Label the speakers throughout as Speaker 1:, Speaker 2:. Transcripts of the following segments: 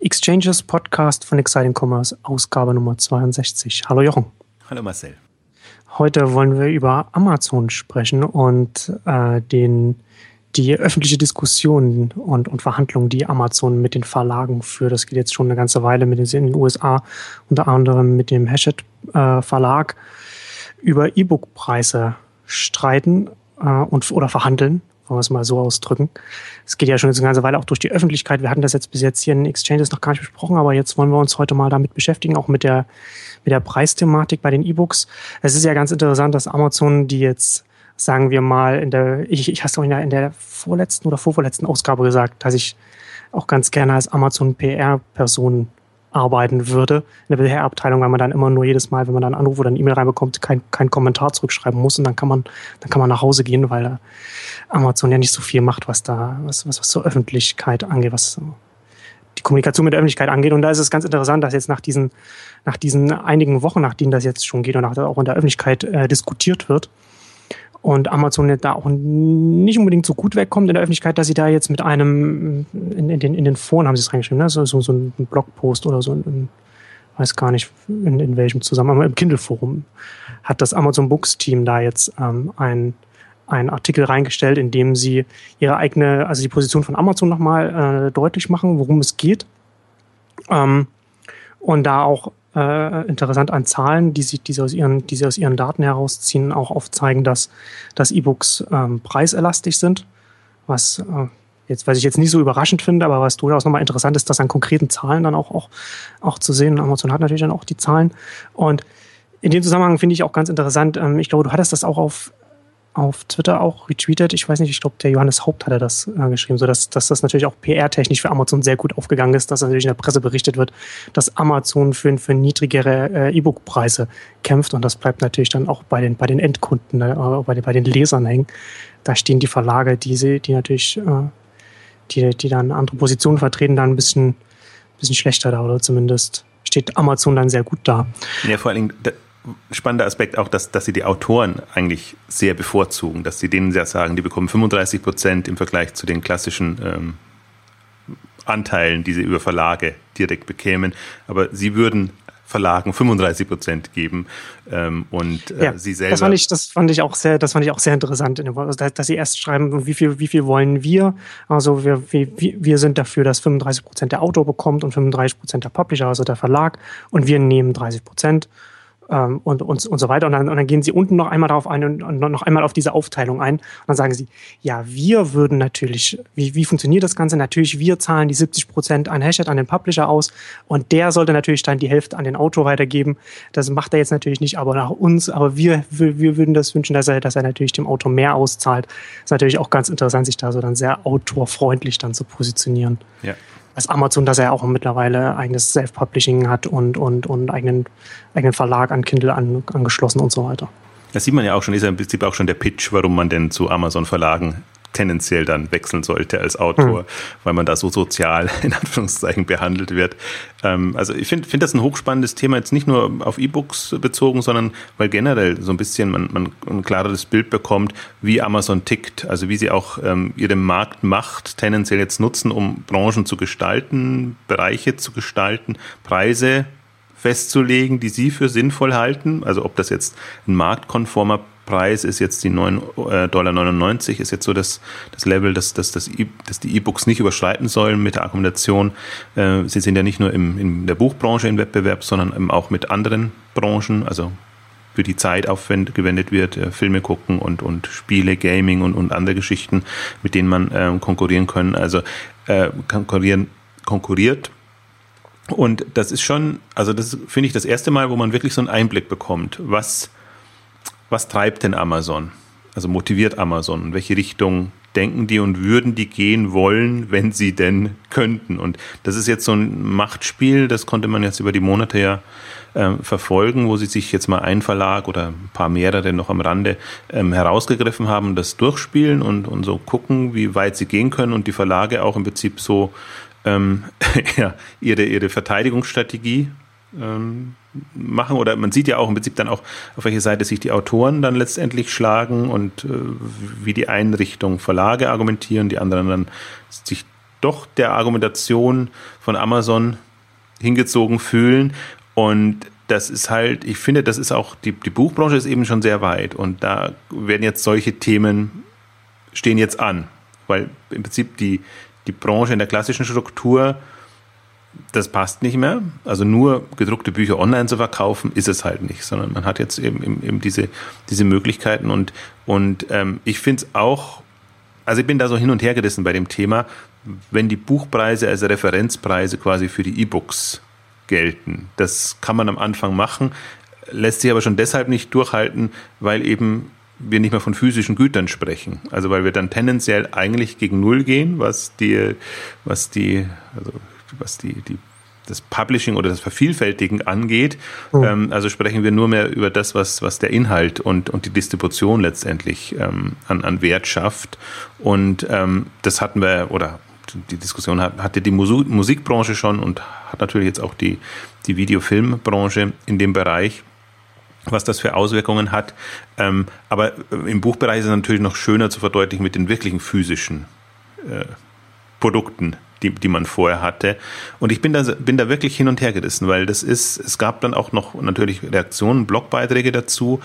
Speaker 1: Exchanges Podcast von Exciting Commerce, Ausgabe Nummer 62. Hallo Jochen.
Speaker 2: Hallo Marcel.
Speaker 1: Heute wollen wir über Amazon sprechen und äh, den, die öffentliche Diskussion und, und Verhandlungen, die Amazon mit den Verlagen führt. Das geht jetzt schon eine ganze Weile mit den, in den USA, unter anderem mit dem Hachette äh, Verlag, über E-Book-Preise streiten äh, und, oder verhandeln wollen wir es mal so ausdrücken. Es geht ja schon eine ganze Weile auch durch die Öffentlichkeit. Wir hatten das jetzt bis jetzt hier in Exchanges noch gar nicht besprochen, aber jetzt wollen wir uns heute mal damit beschäftigen, auch mit der, mit der Preisthematik bei den E-Books. Es ist ja ganz interessant, dass Amazon, die jetzt, sagen wir mal, in der, ich, ich hast du in der, in der vorletzten oder vorvorletzten Ausgabe gesagt, dass ich auch ganz gerne als Amazon PR-Person arbeiten würde in der PR-Abteilung, weil man dann immer nur jedes Mal, wenn man dann einen Anruf oder eine E-Mail reinbekommt, keinen kein Kommentar zurückschreiben muss und dann kann man, dann kann man nach Hause gehen, weil Amazon ja nicht so viel macht, was da, was, was, was zur Öffentlichkeit angeht, was die Kommunikation mit der Öffentlichkeit angeht. Und da ist es ganz interessant, dass jetzt nach diesen, nach diesen einigen Wochen, nachdem das jetzt schon geht und nach, auch in der Öffentlichkeit äh, diskutiert wird, und Amazon da auch nicht unbedingt so gut wegkommt in der Öffentlichkeit, dass sie da jetzt mit einem, in, in den, in den Foren haben sie es reingeschrieben, ne? so, so, so ein Blogpost oder so, in, weiß gar nicht in, in welchem Zusammenhang, im Kindle-Forum hat das Amazon Books Team da jetzt ähm, ein, einen Artikel reingestellt, in dem sie ihre eigene, also die Position von Amazon nochmal äh, deutlich machen, worum es geht. Ähm, und da auch äh, interessant an Zahlen, die sie, die, sie aus ihren, die sie aus ihren Daten herausziehen, auch aufzeigen, dass, dass E-Books ähm, preiselastisch sind, was äh, jetzt, was ich jetzt nicht so überraschend finde, aber was durchaus nochmal interessant ist, das an konkreten Zahlen dann auch, auch, auch zu sehen. Amazon hat natürlich dann auch die Zahlen. Und in dem Zusammenhang finde ich auch ganz interessant, ähm, ich glaube, du hattest das auch auf auf Twitter auch retweetet. Ich weiß nicht, ich glaube, der Johannes Haupt hatte das äh, geschrieben, so dass, das natürlich auch PR-technisch für Amazon sehr gut aufgegangen ist, dass natürlich in der Presse berichtet wird, dass Amazon für, für niedrigere äh, E-Book-Preise kämpft und das bleibt natürlich dann auch bei den, bei den Endkunden, äh, bei, den, bei den Lesern hängen. Da stehen die Verlage, die, sie, die natürlich, äh, die, die dann andere Positionen vertreten, dann ein bisschen, bisschen schlechter da oder zumindest steht Amazon dann sehr gut da.
Speaker 2: Ja, vor allen Dingen, spannender Aspekt auch, dass, dass sie die Autoren eigentlich sehr bevorzugen, dass sie denen sehr sagen, die bekommen 35 Prozent im Vergleich zu den klassischen ähm, Anteilen, die sie über Verlage direkt bekämen. Aber sie würden Verlagen 35 Prozent geben ähm, und äh, ja, sie selber.
Speaker 1: Das fand ich, das fand ich auch sehr, das fand ich auch sehr interessant, also, dass, dass, sie erst schreiben, wie viel, wie viel wollen wir? Also wir, wir, wir sind dafür, dass 35 Prozent der Autor bekommt und 35 Prozent der Publisher, also der Verlag, und wir nehmen 30 Prozent ähm, und, und, und so weiter. Und dann, und dann gehen sie unten noch einmal darauf ein und, noch einmal auf diese Aufteilung ein. Und dann sagen sie, ja, wir würden natürlich, wie, wie funktioniert das Ganze? Natürlich, wir zahlen die 70 Prozent an Hachette, an den Publisher aus und der sollte natürlich dann die Hälfte an den Autor weitergeben. Das macht er jetzt natürlich nicht, aber nach uns. Aber wir, wir, wir würden das wünschen, dass er, dass er natürlich dem Autor mehr auszahlt. ist natürlich auch ganz interessant, sich da so dann sehr autorfreundlich dann zu positionieren.
Speaker 2: Ja
Speaker 1: als Amazon, dass er auch mittlerweile eigenes Self-Publishing hat und, und, und eigenen, eigenen Verlag an Kindle an, angeschlossen und so weiter.
Speaker 2: Das sieht man ja auch schon, ist ja im Prinzip auch schon der Pitch, warum man denn zu Amazon-Verlagen tendenziell dann wechseln sollte als Autor, mhm. weil man da so sozial in Anführungszeichen behandelt wird. Ähm, also ich finde find das ein hochspannendes Thema, jetzt nicht nur auf E-Books bezogen, sondern weil generell so ein bisschen man, man ein klareres Bild bekommt, wie Amazon tickt, also wie sie auch ähm, ihre Marktmacht tendenziell jetzt nutzen, um Branchen zu gestalten, Bereiche zu gestalten, Preise festzulegen, die sie für sinnvoll halten. Also ob das jetzt ein marktkonformer Preis ist jetzt die 9,99 äh, Dollar, ist jetzt so das, das Level, dass, dass, dass, dass die E-Books nicht überschreiten sollen mit der Argumentation. Äh, sie sind ja nicht nur im, in der Buchbranche im Wettbewerb, sondern auch mit anderen Branchen, also für die Zeit aufgewendet wird, äh, Filme gucken und, und Spiele, Gaming und, und andere Geschichten, mit denen man äh, konkurrieren können. Also äh, konkurrieren, konkurriert und das ist schon, also das finde ich das erste Mal, wo man wirklich so einen Einblick bekommt, was was treibt denn Amazon? Also motiviert Amazon? In welche Richtung denken die und würden die gehen wollen, wenn sie denn könnten? Und das ist jetzt so ein Machtspiel, das konnte man jetzt über die Monate ja äh, verfolgen, wo sie sich jetzt mal ein Verlag oder ein paar mehrere noch am Rande ähm, herausgegriffen haben, das durchspielen und, und so gucken, wie weit sie gehen können und die Verlage auch im Prinzip so ähm, ja, ihre, ihre Verteidigungsstrategie ähm, machen oder man sieht ja auch im Prinzip dann auch, auf welche Seite sich die Autoren dann letztendlich schlagen und äh, wie die einen Richtung Verlage argumentieren, die anderen dann sich doch der Argumentation von Amazon hingezogen fühlen. Und das ist halt, ich finde, das ist auch, die, die Buchbranche ist eben schon sehr weit. Und da werden jetzt solche Themen stehen jetzt an. Weil im Prinzip die, die Branche in der klassischen Struktur, das passt nicht mehr. Also nur gedruckte Bücher online zu verkaufen, ist es halt nicht, sondern man hat jetzt eben, eben, diese, diese Möglichkeiten und, und ähm, ich finde es auch, also ich bin da so hin und her gerissen bei dem Thema, wenn die Buchpreise als Referenzpreise quasi für die E-Books gelten. Das kann man am Anfang machen, lässt sich aber schon deshalb nicht durchhalten, weil eben wir nicht mehr von physischen Gütern sprechen. Also weil wir dann tendenziell eigentlich gegen Null gehen, was die, was die, also was die, die das Publishing oder das Vervielfältigen angeht. Mhm. Ähm, also sprechen wir nur mehr über das, was, was der Inhalt und, und die Distribution letztendlich ähm, an, an Wert schafft. Und ähm, das hatten wir, oder die Diskussion hat, hatte die Musikbranche schon und hat natürlich jetzt auch die, die Videofilmbranche in dem Bereich was das für Auswirkungen hat. Ähm, aber im Buchbereich ist es natürlich noch schöner zu verdeutlichen mit den wirklichen physischen äh, Produkten, die, die man vorher hatte. Und ich bin da, bin da wirklich hin und her gerissen, weil das ist, es gab dann auch noch natürlich Reaktionen, Blogbeiträge dazu.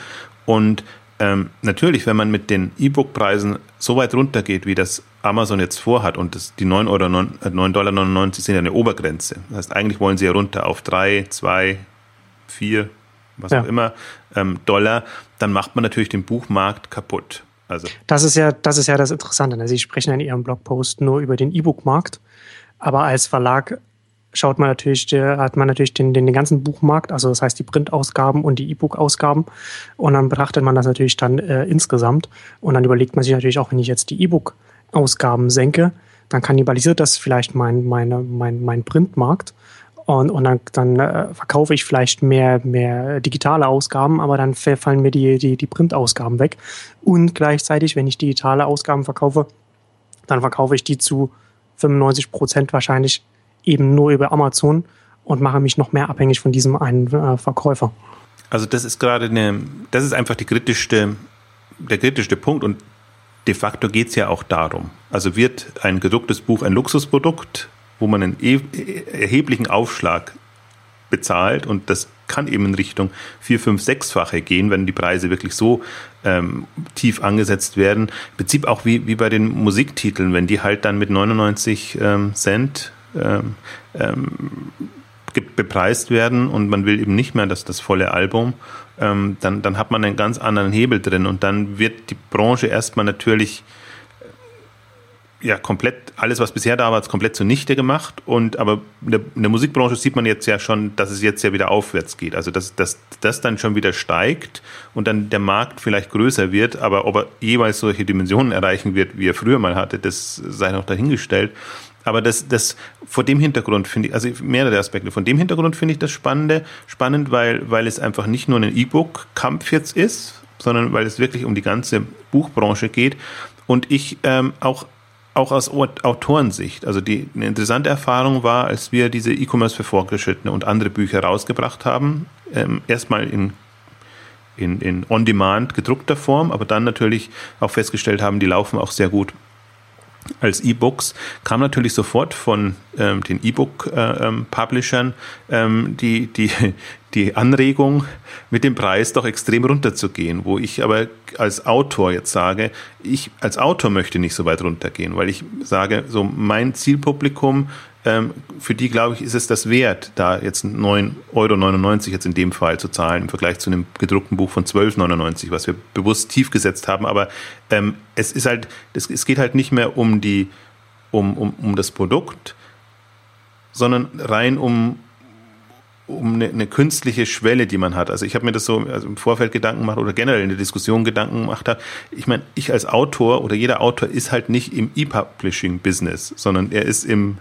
Speaker 2: Und ähm, natürlich, wenn man mit den E-Book-Preisen so weit runtergeht, wie das Amazon jetzt vorhat, und das, die 9,99 Euro, 9,99 Dollar sind ja eine Obergrenze. Das heißt, eigentlich wollen sie ja runter auf 3, 2, 4, was ja. auch immer, ähm, Dollar, dann macht man natürlich den Buchmarkt kaputt.
Speaker 1: Also. Das ist ja, das ist ja das Interessante. Ne? Sie sprechen in Ihrem Blogpost nur über den E-Book-Markt. Aber als Verlag schaut man natürlich, hat man natürlich den, den, den ganzen Buchmarkt, also das heißt die Printausgaben und die E-Book-Ausgaben. Und dann betrachtet man das natürlich dann äh, insgesamt. Und dann überlegt man sich natürlich auch, wenn ich jetzt die E-Book-Ausgaben senke, dann kannibalisiert das vielleicht mein, meine, mein, mein Printmarkt. Und, und dann, dann äh, verkaufe ich vielleicht mehr, mehr digitale Ausgaben, aber dann fallen mir die, die, die Printausgaben weg. Und gleichzeitig, wenn ich digitale Ausgaben verkaufe, dann verkaufe ich die zu 95 Prozent wahrscheinlich eben nur über Amazon und mache mich noch mehr abhängig von diesem einen äh, Verkäufer.
Speaker 2: Also das ist gerade eine, das ist einfach die kritischste, der kritischste Punkt und de facto geht es ja auch darum. Also wird ein gedrucktes Buch ein Luxusprodukt, wo man einen e, erheblichen Aufschlag bezahlt. Und das kann eben in Richtung vier, fünf, sechsfache gehen, wenn die Preise wirklich so ähm, tief angesetzt werden. Im Prinzip auch wie, wie bei den Musiktiteln, wenn die halt dann mit 99 ähm, Cent ähm, ähm, bepreist werden und man will eben nicht mehr das, das volle Album, ähm, dann, dann hat man einen ganz anderen Hebel drin. Und dann wird die Branche erstmal natürlich ja komplett alles, was bisher da war, ist komplett zunichte gemacht. Und aber in der, in der, Musikbranche sieht man jetzt ja schon, dass es jetzt ja wieder aufwärts geht. Also dass, dass das dann schon wieder steigt und dann der Markt vielleicht größer wird, aber ob er jeweils solche Dimensionen erreichen wird, wie er früher mal hatte, das sei noch dahingestellt. Aber das, das vor dem Hintergrund finde ich, also mehrere Aspekte. Von dem Hintergrund finde ich das Spannende, spannend, weil, weil es einfach nicht nur ein E-Book-Kampf jetzt ist, sondern weil es wirklich um die ganze Buchbranche geht. Und ich ähm, auch auch aus Autorensicht. Also die eine interessante Erfahrung war, als wir diese E-Commerce für Fortgeschrittene und andere Bücher rausgebracht haben, ähm, erstmal in in, in On-Demand gedruckter Form, aber dann natürlich auch festgestellt haben, die laufen auch sehr gut als E-Books, kam natürlich sofort von ähm, den E-Book-Publishern äh, ähm, ähm, die, die, die Anregung, mit dem Preis doch extrem runterzugehen, wo ich aber als Autor jetzt sage, ich als Autor möchte nicht so weit runtergehen, weil ich sage, so mein Zielpublikum, ähm, für die glaube ich, ist es das wert, da jetzt 9,99 Euro jetzt in dem Fall zu zahlen im Vergleich zu einem gedruckten Buch von 12,99, was wir bewusst tief gesetzt haben. Aber ähm, es ist halt, es, es geht halt nicht mehr um die, um, um, um das Produkt, sondern rein um, um eine, eine, künstliche Schwelle, die man hat. Also ich habe mir das so also im Vorfeld Gedanken gemacht oder generell in der Diskussion Gedanken gemacht habe. Ich meine, ich als Autor oder jeder Autor ist halt nicht im E-Publishing-Business, sondern er ist im,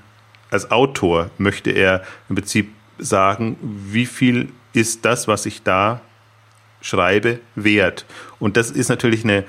Speaker 2: als Autor möchte er im Prinzip sagen, wie viel ist das, was ich da schreibe, wert. Und das ist natürlich eine,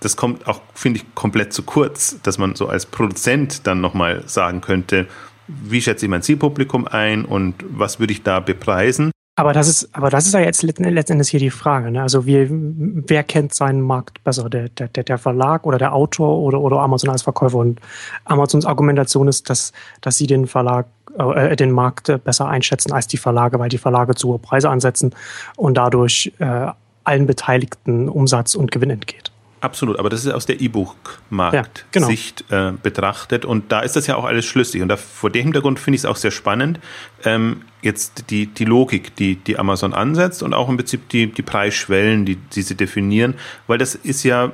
Speaker 2: das kommt auch, finde ich, komplett zu kurz, dass man so als Produzent dann nochmal sagen könnte, wie schätze ich mein Zielpublikum ein und was würde ich da bepreisen.
Speaker 1: Aber das ist, aber das ist ja jetzt letztendlich hier die Frage. Ne? Also wie, wer kennt seinen Markt besser? Der, der, der Verlag oder der Autor oder, oder Amazon als Verkäufer? Und Amazons Argumentation ist, dass, dass sie den Verlag, äh, den Markt besser einschätzen als die Verlage, weil die Verlage zu hohe Preise ansetzen und dadurch äh, allen Beteiligten Umsatz und Gewinn entgeht.
Speaker 2: Absolut, aber das ist aus der E-Book-Markt-Sicht ja, genau. äh, betrachtet und da ist das ja auch alles schlüssig und da, vor dem Hintergrund finde ich es auch sehr spannend, ähm, jetzt die, die Logik, die, die Amazon ansetzt und auch im Prinzip die, die Preisschwellen, die, die sie definieren, weil das ist ja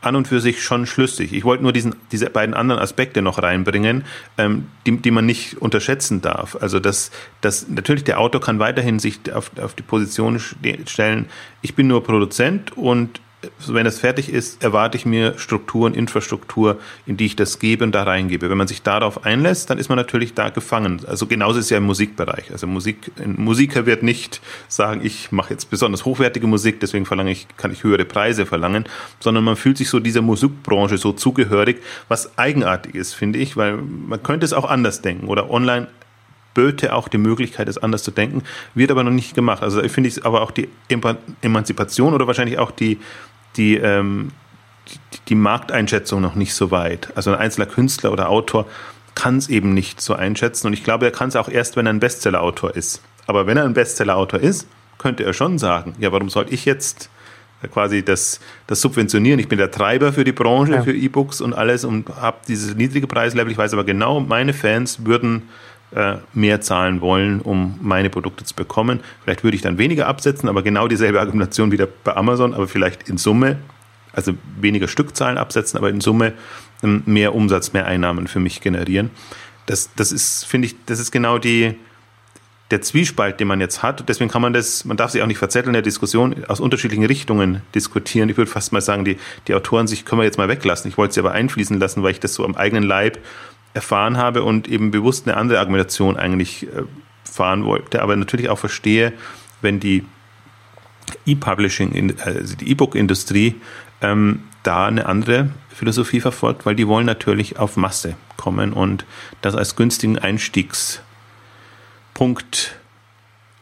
Speaker 2: an und für sich schon schlüssig. Ich wollte nur diesen, diese beiden anderen Aspekte noch reinbringen, ähm, die, die man nicht unterschätzen darf. Also dass, dass natürlich der Autor kann weiterhin sich auf, auf die Position stellen, ich bin nur Produzent und wenn es fertig ist, erwarte ich mir Strukturen, Infrastruktur, in die ich das gebe und da reingebe. Wenn man sich darauf einlässt, dann ist man natürlich da gefangen. Also genauso ist es ja im Musikbereich. Also Musik, ein Musiker wird nicht sagen, ich mache jetzt besonders hochwertige Musik, deswegen verlange ich, kann ich höhere Preise verlangen, sondern man fühlt sich so dieser Musikbranche so zugehörig, was eigenartig ist, finde ich, weil man könnte es auch anders denken oder online böte auch die Möglichkeit, es anders zu denken, wird aber noch nicht gemacht. Also finde ich aber auch die Emanzipation oder wahrscheinlich auch die, die, ähm, die, die Markteinschätzung noch nicht so weit. Also ein einzelner Künstler oder Autor kann es eben nicht so einschätzen. Und ich glaube, er kann es auch erst, wenn er ein Bestseller-Autor ist. Aber wenn er ein Bestseller-Autor ist, könnte er schon sagen, ja, warum soll ich jetzt quasi das, das subventionieren? Ich bin der Treiber für die Branche, ja. für E-Books und alles und habe dieses niedrige Preislevel. Ich weiß aber genau, meine Fans würden äh, mehr zahlen wollen, um meine Produkte zu bekommen. Vielleicht würde ich dann weniger absetzen, aber genau dieselbe Argumentation wieder bei Amazon, aber vielleicht in Summe, also weniger Stückzahlen absetzen, aber in Summe ähm, mehr Umsatz, mehr Einnahmen für mich generieren. Das, das ist, finde ich, das ist genau die, der Zwiespalt, den man jetzt hat. Deswegen kann man das, man darf sich auch nicht verzetteln in der Diskussion, aus unterschiedlichen Richtungen diskutieren. Ich würde fast mal sagen, die, die Autoren sich können wir jetzt mal weglassen. Ich wollte sie aber einfließen lassen, weil ich das so am eigenen Leib erfahren habe und eben bewusst eine andere Argumentation eigentlich äh, fahren wollte, aber natürlich auch verstehe, wenn die E-Publishing, also die E-Book-Industrie ähm, da eine andere Philosophie verfolgt, weil die wollen natürlich auf Masse kommen und das als günstigen Einstiegspunkt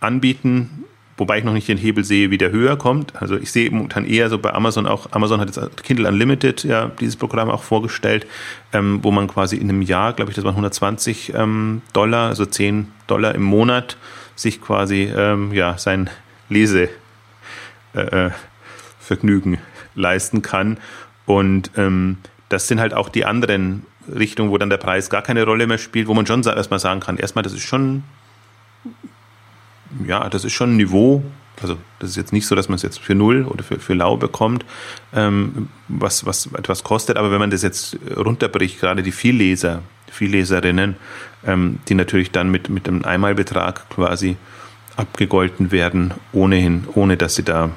Speaker 2: anbieten, wobei ich noch nicht den Hebel sehe, wie der höher kommt. Also ich sehe momentan eher so bei Amazon auch, Amazon hat jetzt Kindle Unlimited ja dieses Programm auch vorgestellt, ähm, wo man quasi in einem Jahr, glaube ich, das waren 120 ähm, Dollar, also 10 Dollar im Monat, sich quasi ähm, ja sein Lesevergnügen äh, äh leisten kann. Und ähm, das sind halt auch die anderen Richtungen, wo dann der Preis gar keine Rolle mehr spielt, wo man schon erstmal sagen kann, erstmal, das ist schon ja, das ist schon ein Niveau. Also das ist jetzt nicht so, dass man es jetzt für null oder für, für lau bekommt, ähm, was, was etwas kostet. Aber wenn man das jetzt runterbricht, gerade die Vielleser, Vielleserinnen, ähm, die natürlich dann mit, mit einem Einmalbetrag quasi abgegolten werden, ohnehin, ohne dass sie da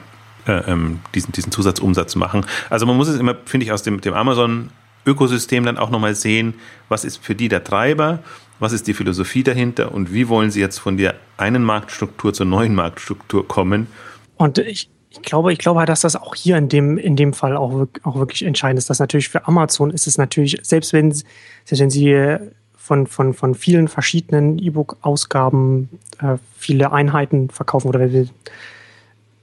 Speaker 2: äh, ähm, diesen, diesen Zusatzumsatz machen. Also man muss es immer, finde ich, aus dem, dem Amazon-Ökosystem dann auch nochmal sehen, was ist für die der Treiber was ist die Philosophie dahinter und wie wollen Sie jetzt von der einen Marktstruktur zur neuen Marktstruktur kommen?
Speaker 1: Und ich, ich glaube, ich glaube, dass das auch hier in dem, in dem Fall auch, auch wirklich entscheidend ist. Dass natürlich für Amazon ist es natürlich, selbst wenn, selbst wenn Sie von, von, von vielen verschiedenen E-Book-Ausgaben äh, viele Einheiten verkaufen oder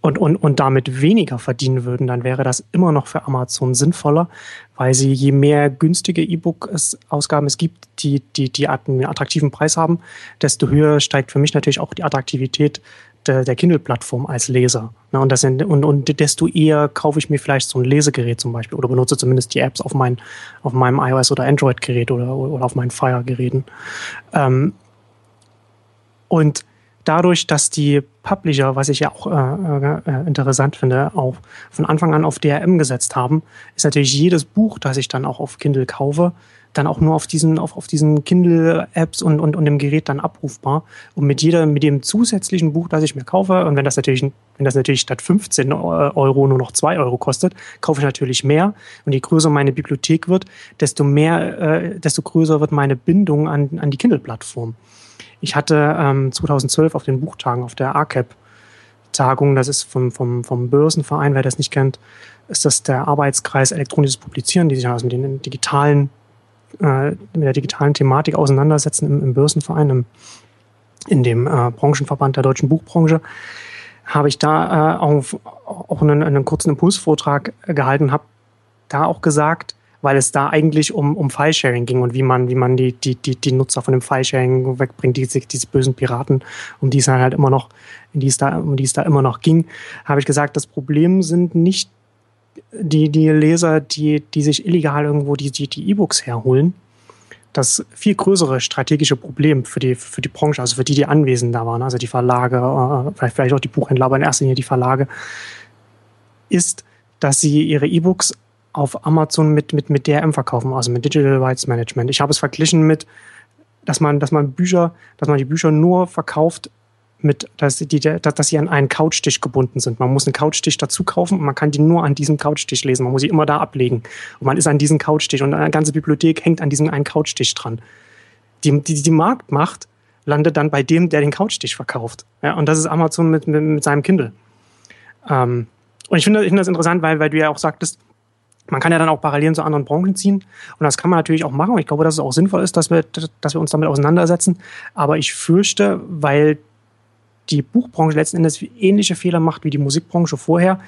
Speaker 1: und, und, und damit weniger verdienen würden, dann wäre das immer noch für Amazon sinnvoller, weil sie je mehr günstige E-Book-Ausgaben es gibt, die, die, die einen attraktiven Preis haben, desto höher steigt für mich natürlich auch die Attraktivität der, der Kindle-Plattform als Leser. und, das und, und desto eher kaufe ich mir vielleicht so ein Lesegerät zum Beispiel oder benutze zumindest die Apps auf, mein, auf meinem iOS- oder Android-Gerät oder, oder auf meinen Fire-Geräten. Ähm, und dadurch, dass die Publisher, was ich ja auch äh, äh, interessant finde, auch von Anfang an auf DRM gesetzt haben, ist natürlich jedes Buch, das ich dann auch auf Kindle kaufe, dann auch nur auf diesen, auf, auf diesen Kindle-Apps und, und, und dem Gerät dann abrufbar. Und mit jeder, mit dem zusätzlichen Buch, das ich mir kaufe, und wenn das natürlich, wenn das natürlich statt 15 Euro nur noch 2 Euro kostet, kaufe ich natürlich mehr. Und je größer meine Bibliothek wird, desto mehr, äh, desto größer wird meine Bindung an, an die Kindle-Plattform. Ich hatte ähm, 2012 auf den Buchtagen auf der ACAP Tagung, das ist vom, vom, vom Börsenverein, wer das nicht kennt, ist das der Arbeitskreis elektronisches Publizieren, die sich also mit den digitalen, äh, mit der digitalen Thematik auseinandersetzen im, im Börsenverein, im, in dem äh, Branchenverband der deutschen Buchbranche, habe ich da äh, auch, auch einen, einen kurzen Impulsvortrag gehalten, habe da auch gesagt, weil es da eigentlich um, um File-Sharing ging und wie man, wie man die, die, die, die Nutzer von dem File-Sharing wegbringt, diese, diese bösen Piraten, um die es halt immer noch, in die es da, um die es da immer noch ging, habe ich gesagt, das Problem sind nicht die, die Leser, die, die sich illegal irgendwo die, die, die E-Books herholen. Das viel größere strategische Problem für die, für die Branche, also für die, die anwesend da waren, also die Verlage, äh, vielleicht, vielleicht auch die Buchhändler, aber in erster Linie die Verlage, ist, dass sie ihre E-Books auf Amazon mit, mit, mit DRM verkaufen, also mit Digital Rights Management. Ich habe es verglichen mit, dass man, dass man Bücher, dass man die Bücher nur verkauft mit, dass, die, dass sie an einen Couchtisch gebunden sind. Man muss einen Couchtisch dazu kaufen und man kann die nur an diesem Couchtisch lesen. Man muss sie immer da ablegen. Und man ist an diesem Couchtisch und eine ganze Bibliothek hängt an diesem einen Couchtisch dran. Die, die, die Marktmacht landet dann bei dem, der den Couchtisch verkauft. Ja, und das ist Amazon mit, mit, mit seinem Kindle. Ähm, und ich finde, ich finde das interessant, weil, weil du ja auch sagtest, man kann ja dann auch Parallelen zu anderen Branchen ziehen. Und das kann man natürlich auch machen. Ich glaube, dass es auch sinnvoll ist, dass wir, dass wir uns damit auseinandersetzen. Aber ich fürchte, weil die Buchbranche letzten Endes ähnliche Fehler macht wie die Musikbranche vorher,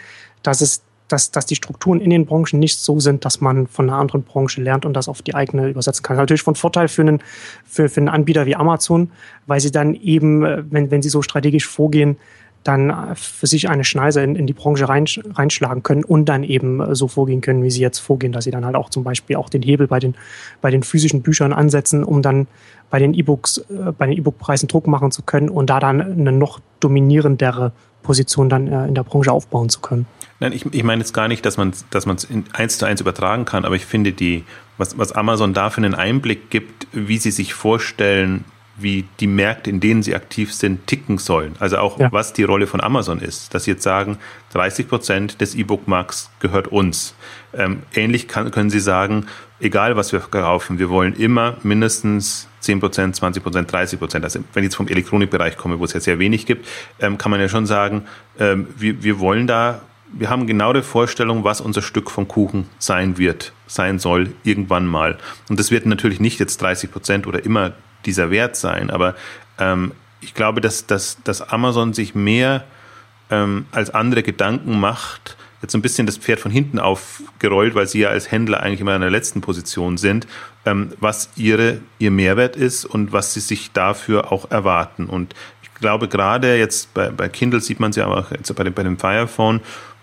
Speaker 1: dass es dass, dass die Strukturen in den Branchen nicht so sind, dass man von einer anderen Branche lernt und das auf die eigene übersetzen kann. Natürlich von Vorteil für einen, für, für einen Anbieter wie Amazon, weil sie dann eben, äh, wenn, wenn sie so strategisch vorgehen, dann für sich eine Schneise in, in die Branche reinschlagen können und dann eben äh, so vorgehen können, wie sie jetzt vorgehen, dass sie dann halt auch zum Beispiel auch den Hebel bei den, bei den physischen Büchern ansetzen, um dann bei den E-Books, äh, bei den E-Book-Preisen Druck machen zu können und da dann eine noch dominierendere Position dann äh, in der Branche aufbauen zu können.
Speaker 2: Nein, ich, ich meine jetzt gar nicht, dass man dass es eins zu eins übertragen kann, aber ich finde die, was, was Amazon da für einen Einblick gibt, wie sie sich vorstellen, wie die Märkte, in denen sie aktiv sind, ticken sollen. Also auch, ja. was die Rolle von Amazon ist. Dass sie jetzt sagen, 30 Prozent des E-Book-Markts gehört uns. Ähm, ähnlich kann, können sie sagen, egal was wir verkaufen, wir wollen immer mindestens 10 Prozent, 20 Prozent, 30 Prozent. Also wenn ich jetzt vom Elektronikbereich komme, wo es ja sehr wenig gibt, ähm, kann man ja schon sagen, ähm, wir, wir wollen da wir haben genau die Vorstellung, was unser Stück vom Kuchen sein wird, sein soll, irgendwann mal. Und das wird natürlich nicht jetzt 30 Prozent oder immer dieser Wert sein. Aber ähm, ich glaube, dass, dass, dass Amazon sich mehr ähm, als andere Gedanken macht, jetzt ein bisschen das Pferd von hinten aufgerollt, weil sie ja als Händler eigentlich immer in der letzten Position sind, ähm, was ihre, ihr Mehrwert ist und was sie sich dafür auch erwarten. Und ich glaube, gerade jetzt bei, bei Kindle sieht man es ja auch jetzt bei dem, bei dem Fire Phone,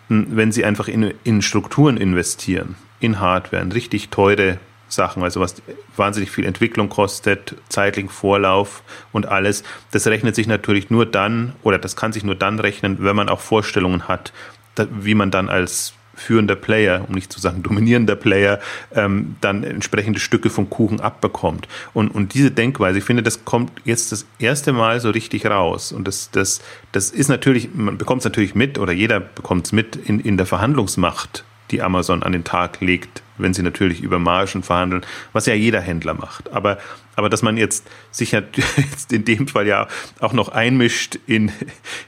Speaker 2: hm, wenn sie einfach in, in Strukturen investieren, in Hardware, in richtig teure Sachen, also was wahnsinnig viel Entwicklung kostet, zeitlichen Vorlauf und alles. Das rechnet sich natürlich nur dann, oder das kann sich nur dann rechnen, wenn man auch Vorstellungen hat, wie man dann als führender Player, um nicht zu sagen dominierender Player, ähm, dann entsprechende Stücke vom Kuchen abbekommt. Und, und diese Denkweise, ich finde, das kommt jetzt das erste Mal so richtig raus. Und das, das, das ist natürlich, man bekommt es natürlich mit, oder jeder bekommt es mit in, in der Verhandlungsmacht die Amazon an den Tag legt, wenn sie natürlich über Margen verhandeln, was ja jeder Händler macht. Aber, aber dass man jetzt sich jetzt in dem Fall ja auch noch einmischt in,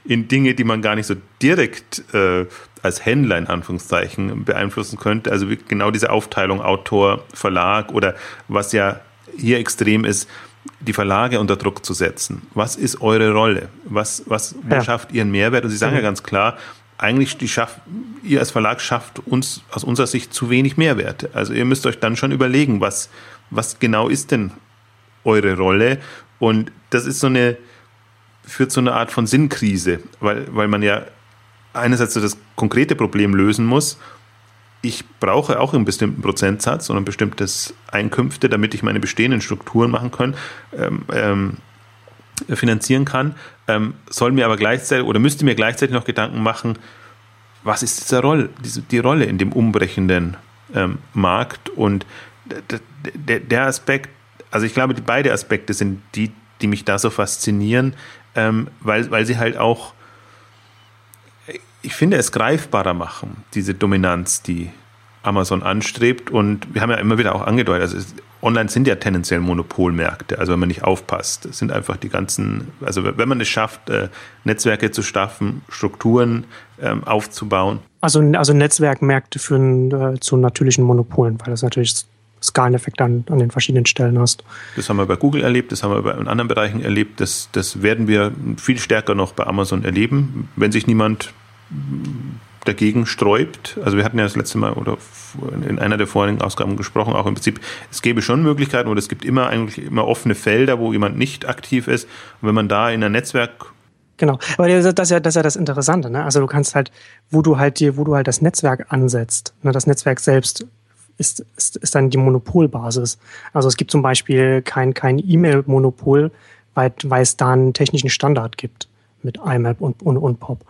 Speaker 2: in Dinge, die man gar nicht so direkt äh, als Händler in Anführungszeichen beeinflussen könnte. Also genau diese Aufteilung Autor, Verlag oder was ja hier extrem ist, die Verlage unter Druck zu setzen. Was ist eure Rolle? Was, was ja. schafft ihren Mehrwert? Und Sie sagen mhm. ja ganz klar, eigentlich die schafft, ihr als Verlag schafft uns aus unserer Sicht zu wenig Mehrwerte. Also ihr müsst euch dann schon überlegen, was, was genau ist denn eure Rolle? Und das ist so eine, führt zu einer Art von Sinnkrise, weil, weil man ja einerseits so das konkrete Problem lösen muss. Ich brauche auch einen bestimmten Prozentsatz und ein bestimmtes Einkünfte, damit ich meine bestehenden Strukturen machen kann. Ähm, ähm, finanzieren kann, ähm, soll mir aber gleichzeitig oder müsste mir gleichzeitig noch Gedanken machen, was ist diese Rolle, diese, die Rolle in dem umbrechenden ähm, Markt? Und der, der Aspekt, also ich glaube, die beide Aspekte sind die, die mich da so faszinieren, ähm, weil, weil sie halt auch, ich finde, es greifbarer machen, diese Dominanz, die Amazon anstrebt. Und wir haben ja immer wieder auch angedeutet, also online sind ja tendenziell Monopolmärkte, also wenn man nicht aufpasst. Es sind einfach die ganzen, also wenn man es schafft, äh, Netzwerke zu schaffen, Strukturen ähm, aufzubauen.
Speaker 1: Also, also Netzwerkmärkte führen äh, zu natürlichen Monopolen, weil das natürlich Skaleneffekt an, an den verschiedenen Stellen hast.
Speaker 2: Das haben wir bei Google erlebt, das haben wir in anderen Bereichen erlebt, das, das werden wir viel stärker noch bei Amazon erleben, wenn sich niemand dagegen sträubt. Also wir hatten ja das letzte Mal oder in einer der vorigen Ausgaben gesprochen, auch im Prinzip, es gäbe schon Möglichkeiten oder es gibt immer eigentlich immer offene Felder, wo jemand nicht aktiv ist. Und wenn man da in ein Netzwerk
Speaker 1: Genau, aber das ist ja das, ist ja das Interessante. Ne? Also du kannst halt, wo du halt dir, wo du halt das Netzwerk ansetzt, ne? das Netzwerk selbst ist, ist, ist dann die Monopolbasis. Also es gibt zum Beispiel kein, kein E-Mail-Monopol, weil, weil es da einen technischen Standard gibt mit IMAP und, und, und POP.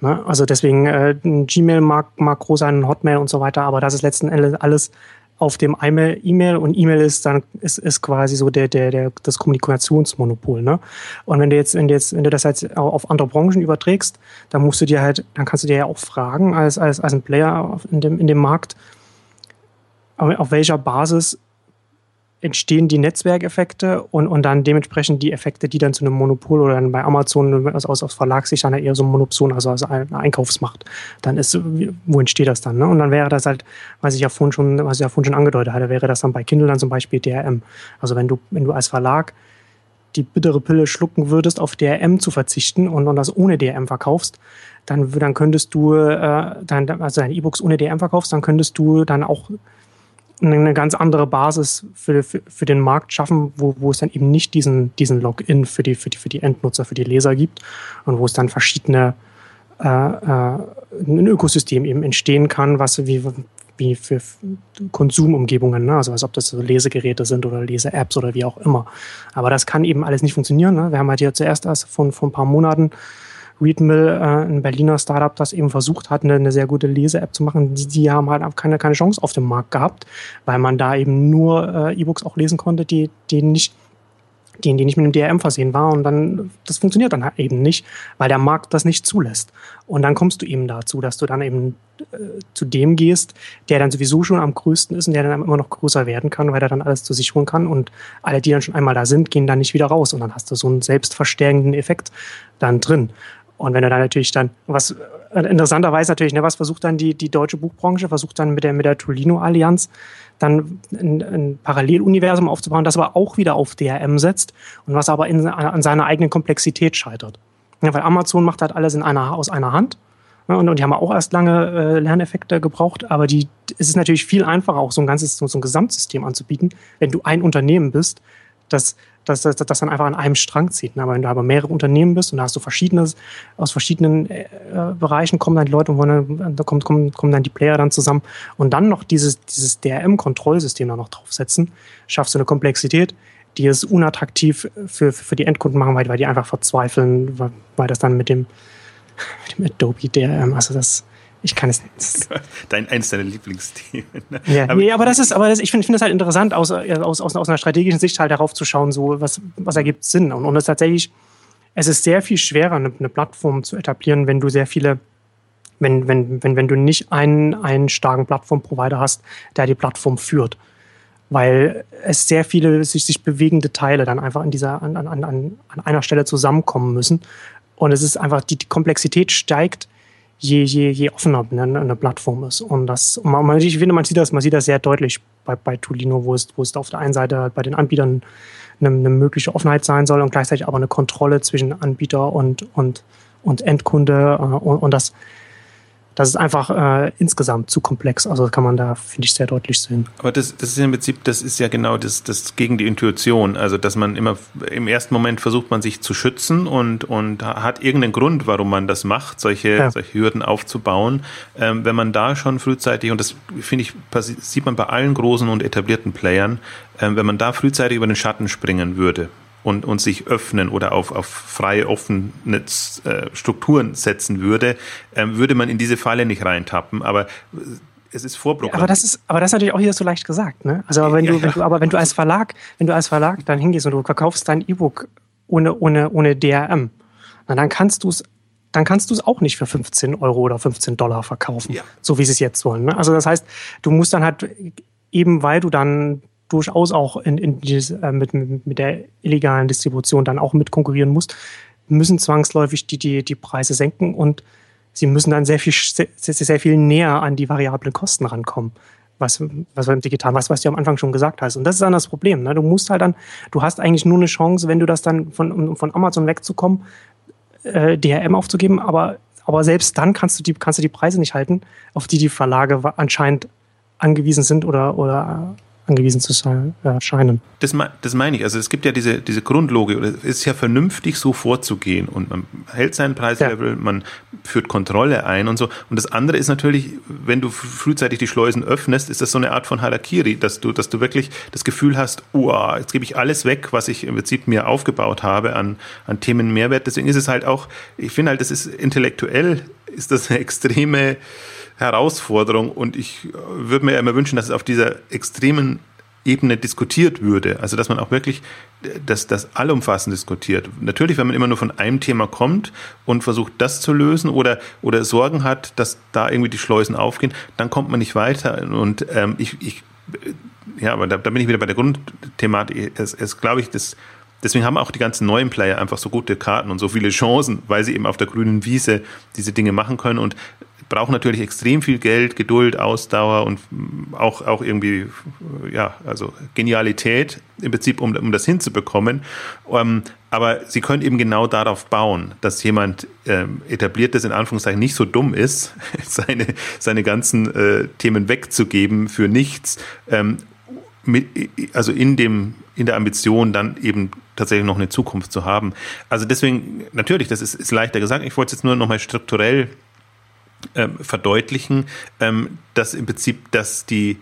Speaker 1: Ne? Also deswegen, äh, Gmail mag, mag groß sein, Hotmail und so weiter, aber das ist letzten Endes alles auf dem E-Mail, und E-Mail ist dann ist, ist quasi so der der der das Kommunikationsmonopol, ne? Und wenn du jetzt wenn du jetzt wenn du das jetzt auf andere Branchen überträgst, dann musst du dir halt dann kannst du dir ja auch fragen als als als ein Player in dem in dem Markt auf welcher Basis entstehen die Netzwerkeffekte und, und dann dementsprechend die Effekte, die dann zu einem Monopol oder dann bei Amazon also aus, aus Verlagssicht dann eher so eine Monopson, also als eine Einkaufsmacht, dann ist, wo entsteht das dann? Ne? Und dann wäre das halt, was ich ja vorhin schon, was ich ja vorhin schon angedeutet hatte, wäre das dann bei Kindle dann zum Beispiel DRM. Also wenn du, wenn du als Verlag die bittere Pille schlucken würdest, auf DRM zu verzichten und, und das ohne DRM verkaufst, dann, dann könntest du, äh, dann, also deine E-Books ohne DRM verkaufst, dann könntest du dann auch eine ganz andere Basis für, für, für den Markt schaffen, wo, wo es dann eben nicht diesen, diesen Login für die, für, die, für die Endnutzer, für die Leser gibt und wo es dann verschiedene äh, äh, ein Ökosystem eben entstehen kann, was wie, wie für Konsumumgebungen, ne? also als ob das so Lesegeräte sind oder Lese-Apps oder wie auch immer. Aber das kann eben alles nicht funktionieren. Ne? Wir haben halt hier zuerst erst von, von ein paar Monaten Readmill, äh, ein Berliner Startup, das eben versucht hat, eine, eine sehr gute Lese-App zu machen. Die, die haben halt keine, keine Chance auf dem Markt gehabt, weil man da eben nur äh, E-Books auch lesen konnte, die, die nicht die, die nicht mit einem DRM versehen war und dann, das funktioniert dann halt eben nicht, weil der Markt das nicht zulässt. Und dann kommst du eben dazu, dass du dann eben äh, zu dem gehst, der dann sowieso schon am größten ist und der dann immer noch größer werden kann, weil er dann alles zu sich holen kann und alle, die dann schon einmal da sind, gehen dann nicht wieder raus und dann hast du so einen selbstverstärkenden Effekt dann drin. Und wenn du dann natürlich dann, was äh, interessanterweise natürlich, ne, was versucht dann die, die deutsche Buchbranche, versucht dann mit der, mit der Tolino-Allianz dann ein, ein Paralleluniversum aufzubauen, das aber auch wieder auf DRM setzt und was aber in, an seiner eigenen Komplexität scheitert. Ja, weil Amazon macht halt alles in einer, aus einer Hand. Ja, und, und die haben auch erst lange äh, Lerneffekte gebraucht, aber die, es ist natürlich viel einfacher, auch so ein ganzes, so ein Gesamtsystem anzubieten, wenn du ein Unternehmen bist, das dass das, das dann einfach an einem Strang zieht. Aber wenn du aber mehrere Unternehmen bist und da hast du verschiedenes, aus verschiedenen äh, Bereichen kommen dann die Leute und wollen, da kommen, kommen, kommen dann die Player dann zusammen und dann noch dieses, dieses DRM-Kontrollsystem da noch draufsetzen, schaffst du eine Komplexität, die es unattraktiv für, für die Endkunden machen, weil, weil die einfach verzweifeln, weil, weil das dann mit dem, mit dem Adobe DRM, also das, ich kann es nicht.
Speaker 2: Dein, eins deiner Lieblingsthemen.
Speaker 1: Ne? Ja, aber, nee, aber das ist, aber das, ich finde find das halt interessant, aus, äh, aus, aus, aus einer strategischen Sicht halt darauf zu schauen, so, was, was ergibt Sinn. Und, und es tatsächlich, es ist sehr viel schwerer, eine, eine Plattform zu etablieren, wenn du sehr viele, wenn, wenn, wenn, wenn du nicht einen, einen starken Plattformprovider hast, der die Plattform führt. Weil es sehr viele sich, sich bewegende Teile dann einfach an dieser, an, an, an, an einer Stelle zusammenkommen müssen. Und es ist einfach, die, die Komplexität steigt, je, je, je offener eine, eine Plattform ist. Und das, man, ich finde, man sieht das, man sieht das sehr deutlich bei, bei Tolino, wo es, wo es auf der einen Seite bei den Anbietern eine, eine mögliche Offenheit sein soll und gleichzeitig aber eine Kontrolle zwischen Anbieter und, und, und Endkunde. Äh, und, und das, das ist einfach äh, insgesamt zu komplex. Also das kann man da, finde ich, sehr deutlich sehen.
Speaker 2: Aber das, das ist im Prinzip, das ist ja genau das, das gegen die Intuition. Also dass man immer im ersten Moment versucht man sich zu schützen und, und hat irgendeinen Grund, warum man das macht, solche, ja. solche Hürden aufzubauen. Ähm, wenn man da schon frühzeitig, und das finde ich, sieht man bei allen großen und etablierten Playern, ähm, wenn man da frühzeitig über den Schatten springen würde, und, und sich öffnen oder auf, auf freie, offene äh, Strukturen setzen würde, ähm, würde man in diese Falle nicht reintappen. Aber äh, es ist vorprogrammiert.
Speaker 1: aber das ist, aber das ist natürlich auch hier so leicht gesagt, ne? Also aber wenn ja, du, wenn du, aber wenn du als Verlag, wenn du als Verlag dann hingehst und du verkaufst dein E-Book ohne, ohne, ohne DRM, na, dann kannst du es dann kannst du es auch nicht für 15 Euro oder 15 Dollar verkaufen, ja. so wie sie es jetzt wollen. Ne? Also das heißt, du musst dann halt eben, weil du dann durchaus auch in, in dieses, äh, mit, mit der illegalen Distribution dann auch mit konkurrieren muss, müssen zwangsläufig die, die, die Preise senken und sie müssen dann sehr viel, sehr, sehr viel näher an die variablen Kosten rankommen. was, was beim Digital, was, was du am Anfang schon gesagt hast. Und das ist dann das Problem. Ne? Du musst halt dann, du hast eigentlich nur eine Chance, wenn du das dann von, um von Amazon wegzukommen, äh, DRM aufzugeben, aber, aber selbst dann kannst du die, kannst du die Preise nicht halten, auf die die Verlage anscheinend angewiesen sind oder, oder angewiesen zu sein, äh, scheinen.
Speaker 2: Das, das meine ich. Also es gibt ja diese, diese Grundlogik, es ist ja vernünftig, so vorzugehen und man hält seinen Preislevel, ja. man führt Kontrolle ein und so. Und das andere ist natürlich, wenn du frühzeitig die Schleusen öffnest, ist das so eine Art von Harakiri, dass du, dass du wirklich das Gefühl hast, oh, jetzt gebe ich alles weg, was ich im Prinzip mir aufgebaut habe an, an Themen Mehrwert. Deswegen ist es halt auch, ich finde halt, das ist intellektuell, ist das eine extreme Herausforderung und ich würde mir immer wünschen, dass es auf dieser extremen Ebene diskutiert würde. Also dass man auch wirklich das, das allumfassend diskutiert. Natürlich, wenn man immer nur von einem Thema kommt und versucht, das zu lösen oder, oder Sorgen hat, dass da irgendwie die Schleusen aufgehen, dann kommt man nicht weiter. Und ähm, ich, ich, ja, aber da, da bin ich wieder bei der Grundthematik. Es, es glaube ich, das, deswegen haben auch die ganzen neuen Player einfach so gute Karten und so viele Chancen, weil sie eben auf der grünen Wiese diese Dinge machen können. Und brauchen natürlich extrem viel Geld, Geduld, Ausdauer und auch, auch irgendwie, ja, also Genialität im Prinzip, um, um das hinzubekommen. Ähm, aber sie können eben genau darauf bauen, dass jemand ähm, etabliertes in Anführungszeichen nicht so dumm ist, seine, seine ganzen äh, Themen wegzugeben für nichts, ähm, mit, also in dem, in der Ambition dann eben tatsächlich noch eine Zukunft zu haben. Also deswegen, natürlich, das ist, ist leichter gesagt. Ich wollte es jetzt nur nochmal strukturell ähm, verdeutlichen, ähm, dass im Prinzip dass die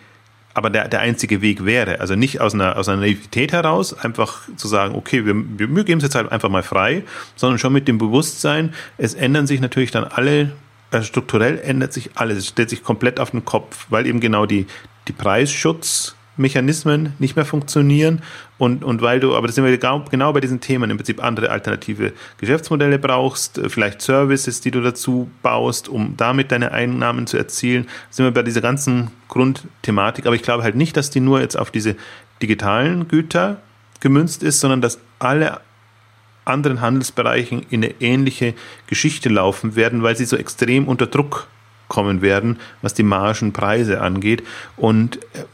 Speaker 2: aber der, der einzige Weg wäre. Also nicht aus einer, aus einer Naivität heraus, einfach zu sagen, okay, wir, wir geben es jetzt halt einfach mal frei, sondern schon mit dem Bewusstsein, es ändern sich natürlich dann alle, also strukturell ändert sich alles, es stellt sich komplett auf den Kopf, weil eben genau die, die Preisschutz Mechanismen nicht mehr funktionieren und, und weil du, aber das sind wir genau bei diesen Themen, im Prinzip andere alternative Geschäftsmodelle brauchst, äh, vielleicht Services, die du dazu baust, um damit deine Einnahmen zu erzielen, sind wir bei dieser ganzen Grundthematik. Aber ich glaube halt nicht, dass die nur jetzt auf diese digitalen Güter gemünzt ist, sondern dass alle anderen Handelsbereichen in eine ähnliche Geschichte laufen werden, weil sie so extrem unter Druck kommen werden, was die Margenpreise angeht. Und äh,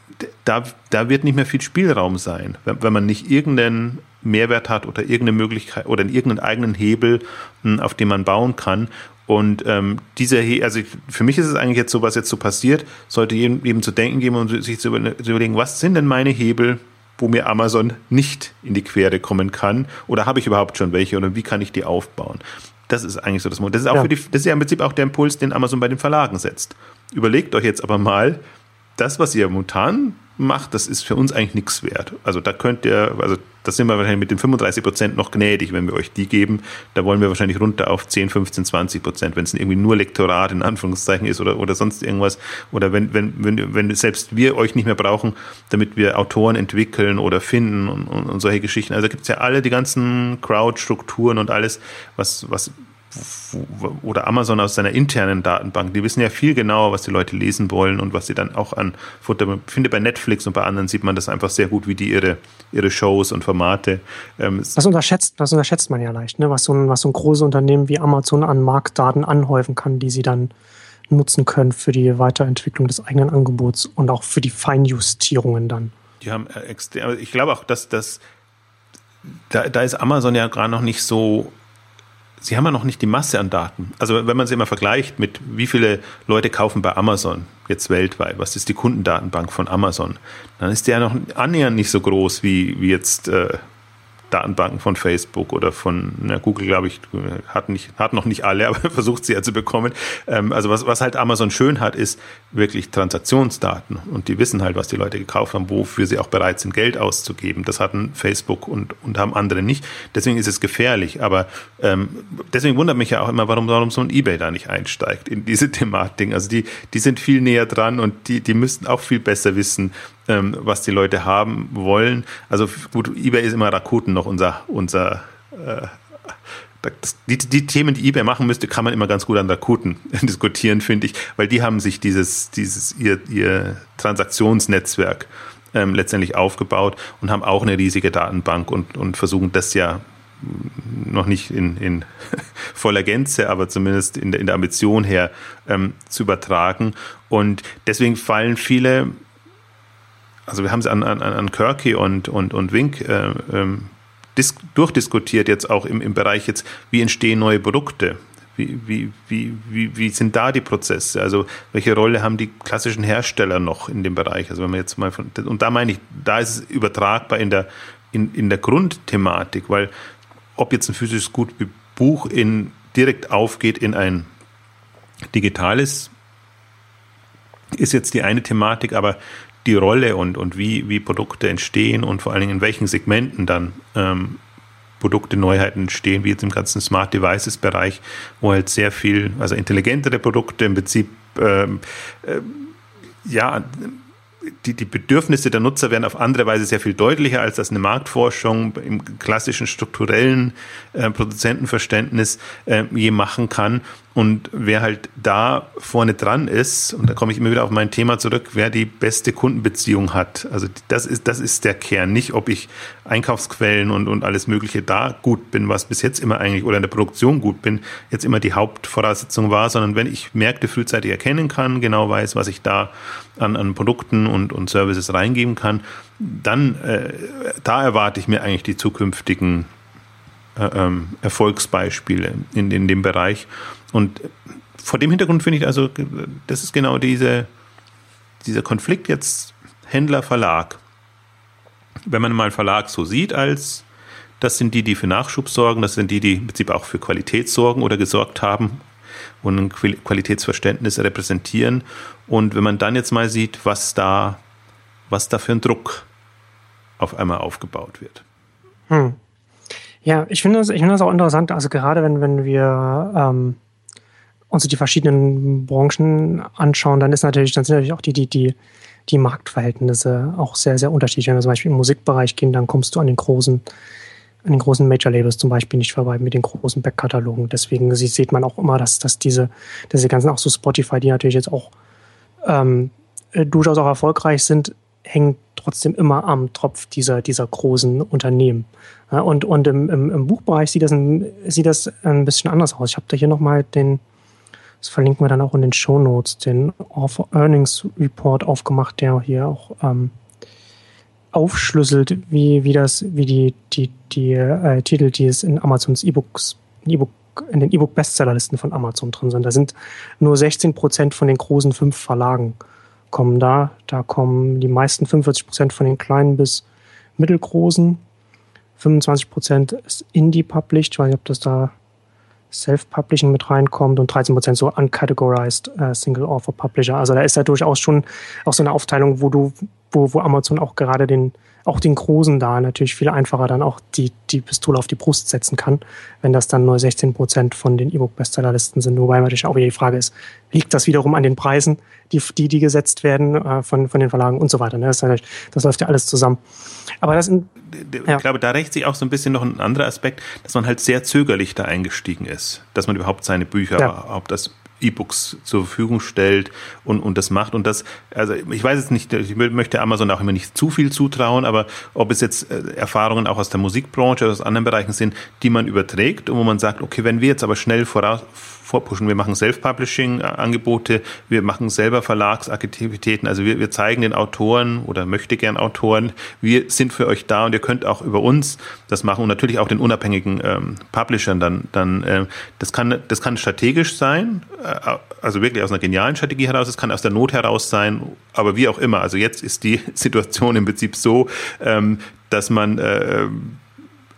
Speaker 2: da, da wird nicht mehr viel Spielraum sein, wenn, wenn man nicht irgendeinen Mehrwert hat oder irgendeine Möglichkeit oder irgendeinen eigenen Hebel, hm, auf den man bauen kann. Und ähm, dieser, He also für mich ist es eigentlich jetzt so, was jetzt so passiert, sollte jedem, jedem zu denken geben und sich zu überlegen, was sind denn meine Hebel, wo mir Amazon nicht in die Quere kommen kann? Oder habe ich überhaupt schon welche oder wie kann ich die aufbauen? Das ist eigentlich so das Modell. Das ist auch ja. für die, das ist ja im Prinzip auch der Impuls, den Amazon bei den Verlagen setzt. Überlegt euch jetzt aber mal, das, was ihr momentan macht, das ist für uns eigentlich nichts wert. Also da könnt ihr, also das sind wir wahrscheinlich mit den 35 Prozent noch gnädig, wenn wir euch die geben. Da wollen wir wahrscheinlich runter auf 10, 15, 20 Prozent, wenn es irgendwie nur Lektorat in Anführungszeichen ist oder, oder sonst irgendwas. Oder wenn, wenn, wenn, wenn selbst wir euch nicht mehr brauchen, damit wir Autoren entwickeln oder finden und, und, und solche Geschichten. Also da gibt es ja alle die ganzen Crowd-Strukturen und alles, was, was oder Amazon aus seiner internen Datenbank, die wissen ja viel genauer, was die Leute lesen wollen und was sie dann auch an Futter. Ich finde, bei Netflix und bei anderen sieht man das einfach sehr gut, wie die ihre, ihre Shows und Formate.
Speaker 1: Ähm, das, unterschätzt, das unterschätzt man ja leicht, ne? was, so ein, was so ein großes Unternehmen wie Amazon an Marktdaten anhäufen kann, die sie dann nutzen können für die Weiterentwicklung des eigenen Angebots und auch für die Feinjustierungen dann.
Speaker 2: Die haben äh, extrem, ich glaube auch, dass das da, da ist Amazon ja gerade noch nicht so Sie haben ja noch nicht die Masse an Daten. Also wenn man sie immer vergleicht mit wie viele Leute kaufen bei Amazon jetzt weltweit, was ist die Kundendatenbank von Amazon, dann ist die ja noch annähernd nicht so groß wie, wie jetzt äh, Datenbanken von Facebook oder von na, Google, glaube ich, hat, nicht, hat noch nicht alle, aber versucht sie ja zu bekommen. Ähm, also was, was halt Amazon schön hat, ist wirklich Transaktionsdaten. Und die wissen halt, was die Leute gekauft haben, wofür sie auch bereit sind, Geld auszugeben. Das hatten Facebook und, und haben andere nicht. Deswegen ist es gefährlich. Aber ähm, deswegen wundert mich ja auch immer, warum, warum so ein Ebay da nicht einsteigt in diese Thematik. Also die, die sind viel näher dran und die, die müssten auch viel besser wissen, ähm, was die Leute haben wollen. Also gut, eBay ist immer Rakuten noch unser, unser äh, das, die, die Themen, die eBay machen müsste, kann man immer ganz gut an Rakuten diskutieren, finde ich, weil die haben sich dieses, dieses ihr, ihr Transaktionsnetzwerk ähm, letztendlich aufgebaut und haben auch eine riesige Datenbank und, und versuchen das ja noch nicht in, in voller Gänze, aber zumindest in der, in der Ambition her ähm, zu übertragen. Und deswegen fallen viele also wir haben es an, an, an Kirky und, und, und Wink äh, ähm, durchdiskutiert jetzt auch im, im Bereich jetzt, wie entstehen neue Produkte? Wie, wie, wie, wie, wie sind da die Prozesse? Also welche Rolle haben die klassischen Hersteller noch in dem Bereich? Also wenn man jetzt mal von, und da meine ich, da ist es übertragbar in der, in, in der Grundthematik, weil ob jetzt ein physisches Gut wie Buch in, direkt aufgeht in ein digitales, ist jetzt die eine Thematik, aber die Rolle und, und wie, wie Produkte entstehen und vor allen Dingen in welchen Segmenten dann ähm, Produkte, Neuheiten entstehen, wie jetzt im ganzen Smart Devices Bereich, wo halt sehr viel, also intelligentere Produkte im Prinzip, ähm, äh, ja, die, die Bedürfnisse der Nutzer werden auf andere Weise sehr viel deutlicher, als das eine Marktforschung im klassischen strukturellen äh, Produzentenverständnis äh, je machen kann. Und wer halt da vorne dran ist, und da komme ich immer wieder auf mein Thema zurück, wer die beste Kundenbeziehung hat. Also das ist, das ist der Kern. Nicht, ob ich Einkaufsquellen und, und alles Mögliche da gut bin, was bis jetzt immer eigentlich, oder in der Produktion gut bin, jetzt immer die Hauptvoraussetzung war, sondern wenn ich Märkte frühzeitig erkennen kann, genau weiß, was ich da an, an Produkten und, und Services reingeben kann, dann äh, da erwarte ich mir eigentlich die zukünftigen äh, ähm, Erfolgsbeispiele in, in dem Bereich. Und vor dem Hintergrund finde ich also, das ist genau diese, dieser Konflikt jetzt Händler-Verlag. Wenn man mal Verlag so sieht als, das sind die, die für Nachschub sorgen, das sind die, die im Prinzip auch für Qualität sorgen oder gesorgt haben und ein Qualitätsverständnis repräsentieren. Und wenn man dann jetzt mal sieht, was da, was da für ein Druck auf einmal aufgebaut wird.
Speaker 1: Hm. Ja, ich finde das, ich finde das auch interessant. Also gerade wenn, wenn wir ähm, uns die verschiedenen Branchen anschauen, dann ist natürlich, dann sind natürlich auch die, die, die, die Marktverhältnisse auch sehr, sehr unterschiedlich. Wenn wir zum Beispiel im Musikbereich gehen, dann kommst du an den großen, an den großen Major-Labels zum Beispiel nicht vorbei mit den großen Backkatalogen. Deswegen sieht man auch immer, dass, dass diese, diese ganzen, auch so Spotify, die natürlich jetzt auch ähm, durchaus auch erfolgreich sind, hängen trotzdem immer am Tropf dieser, dieser großen Unternehmen. Ja, und und im, im, im Buchbereich sieht das, ein, sieht das ein bisschen anders aus. Ich habe da hier nochmal den, das verlinken wir dann auch in den Show Notes, den Earnings Report aufgemacht, der hier auch ähm, aufschlüsselt, wie, wie das, wie die, die, die äh, Titel, die es in Amazons E-Books, E-Book, in den E-Book-Bestsellerlisten von Amazon drin sind. Da sind nur 16 Prozent von den großen fünf Verlagen kommen da. Da kommen die meisten 45 Prozent von den kleinen bis mittelgroßen. 25 Prozent ist Indie-Published. Ich weiß nicht, ob das da Self-Publishing mit reinkommt und 13 Prozent so uncategorized äh, Single-Author-Publisher. Also da ist ja durchaus schon auch so eine Aufteilung, wo du, wo, wo Amazon auch gerade den, auch den Großen da natürlich viel einfacher dann auch die, die Pistole auf die Brust setzen kann, wenn das dann nur 16 Prozent von den E-Book-Bestsellerlisten sind. Wobei natürlich auch wieder die Frage ist, liegt das wiederum an den Preisen, die, die, die gesetzt werden äh, von, von den Verlagen und so weiter. Ne? Das, das läuft ja alles zusammen. Aber das sind,
Speaker 2: ja. Ich glaube, da rächt sich auch so ein bisschen noch ein anderer Aspekt, dass man halt sehr zögerlich da eingestiegen ist, dass man überhaupt seine Bücher, ja. überhaupt das E-Books zur Verfügung stellt und, und das macht. Und das, also ich weiß jetzt nicht, ich möchte Amazon auch immer nicht zu viel zutrauen, aber ob es jetzt äh, Erfahrungen auch aus der Musikbranche oder aus anderen Bereichen sind, die man überträgt und wo man sagt, okay, wenn wir jetzt aber schnell voraus, vorpushen. Wir machen Self-Publishing-Angebote, wir machen selber Verlagsaktivitäten. Also wir, wir zeigen den Autoren oder möchte gern Autoren, wir sind für euch da und ihr könnt auch über uns das machen und natürlich auch den unabhängigen ähm, Publishern dann. dann äh, das, kann, das kann strategisch sein, äh, also wirklich aus einer genialen Strategie heraus, es kann aus der Not heraus sein, aber wie auch immer. Also jetzt ist die Situation im Prinzip so, ähm, dass man äh,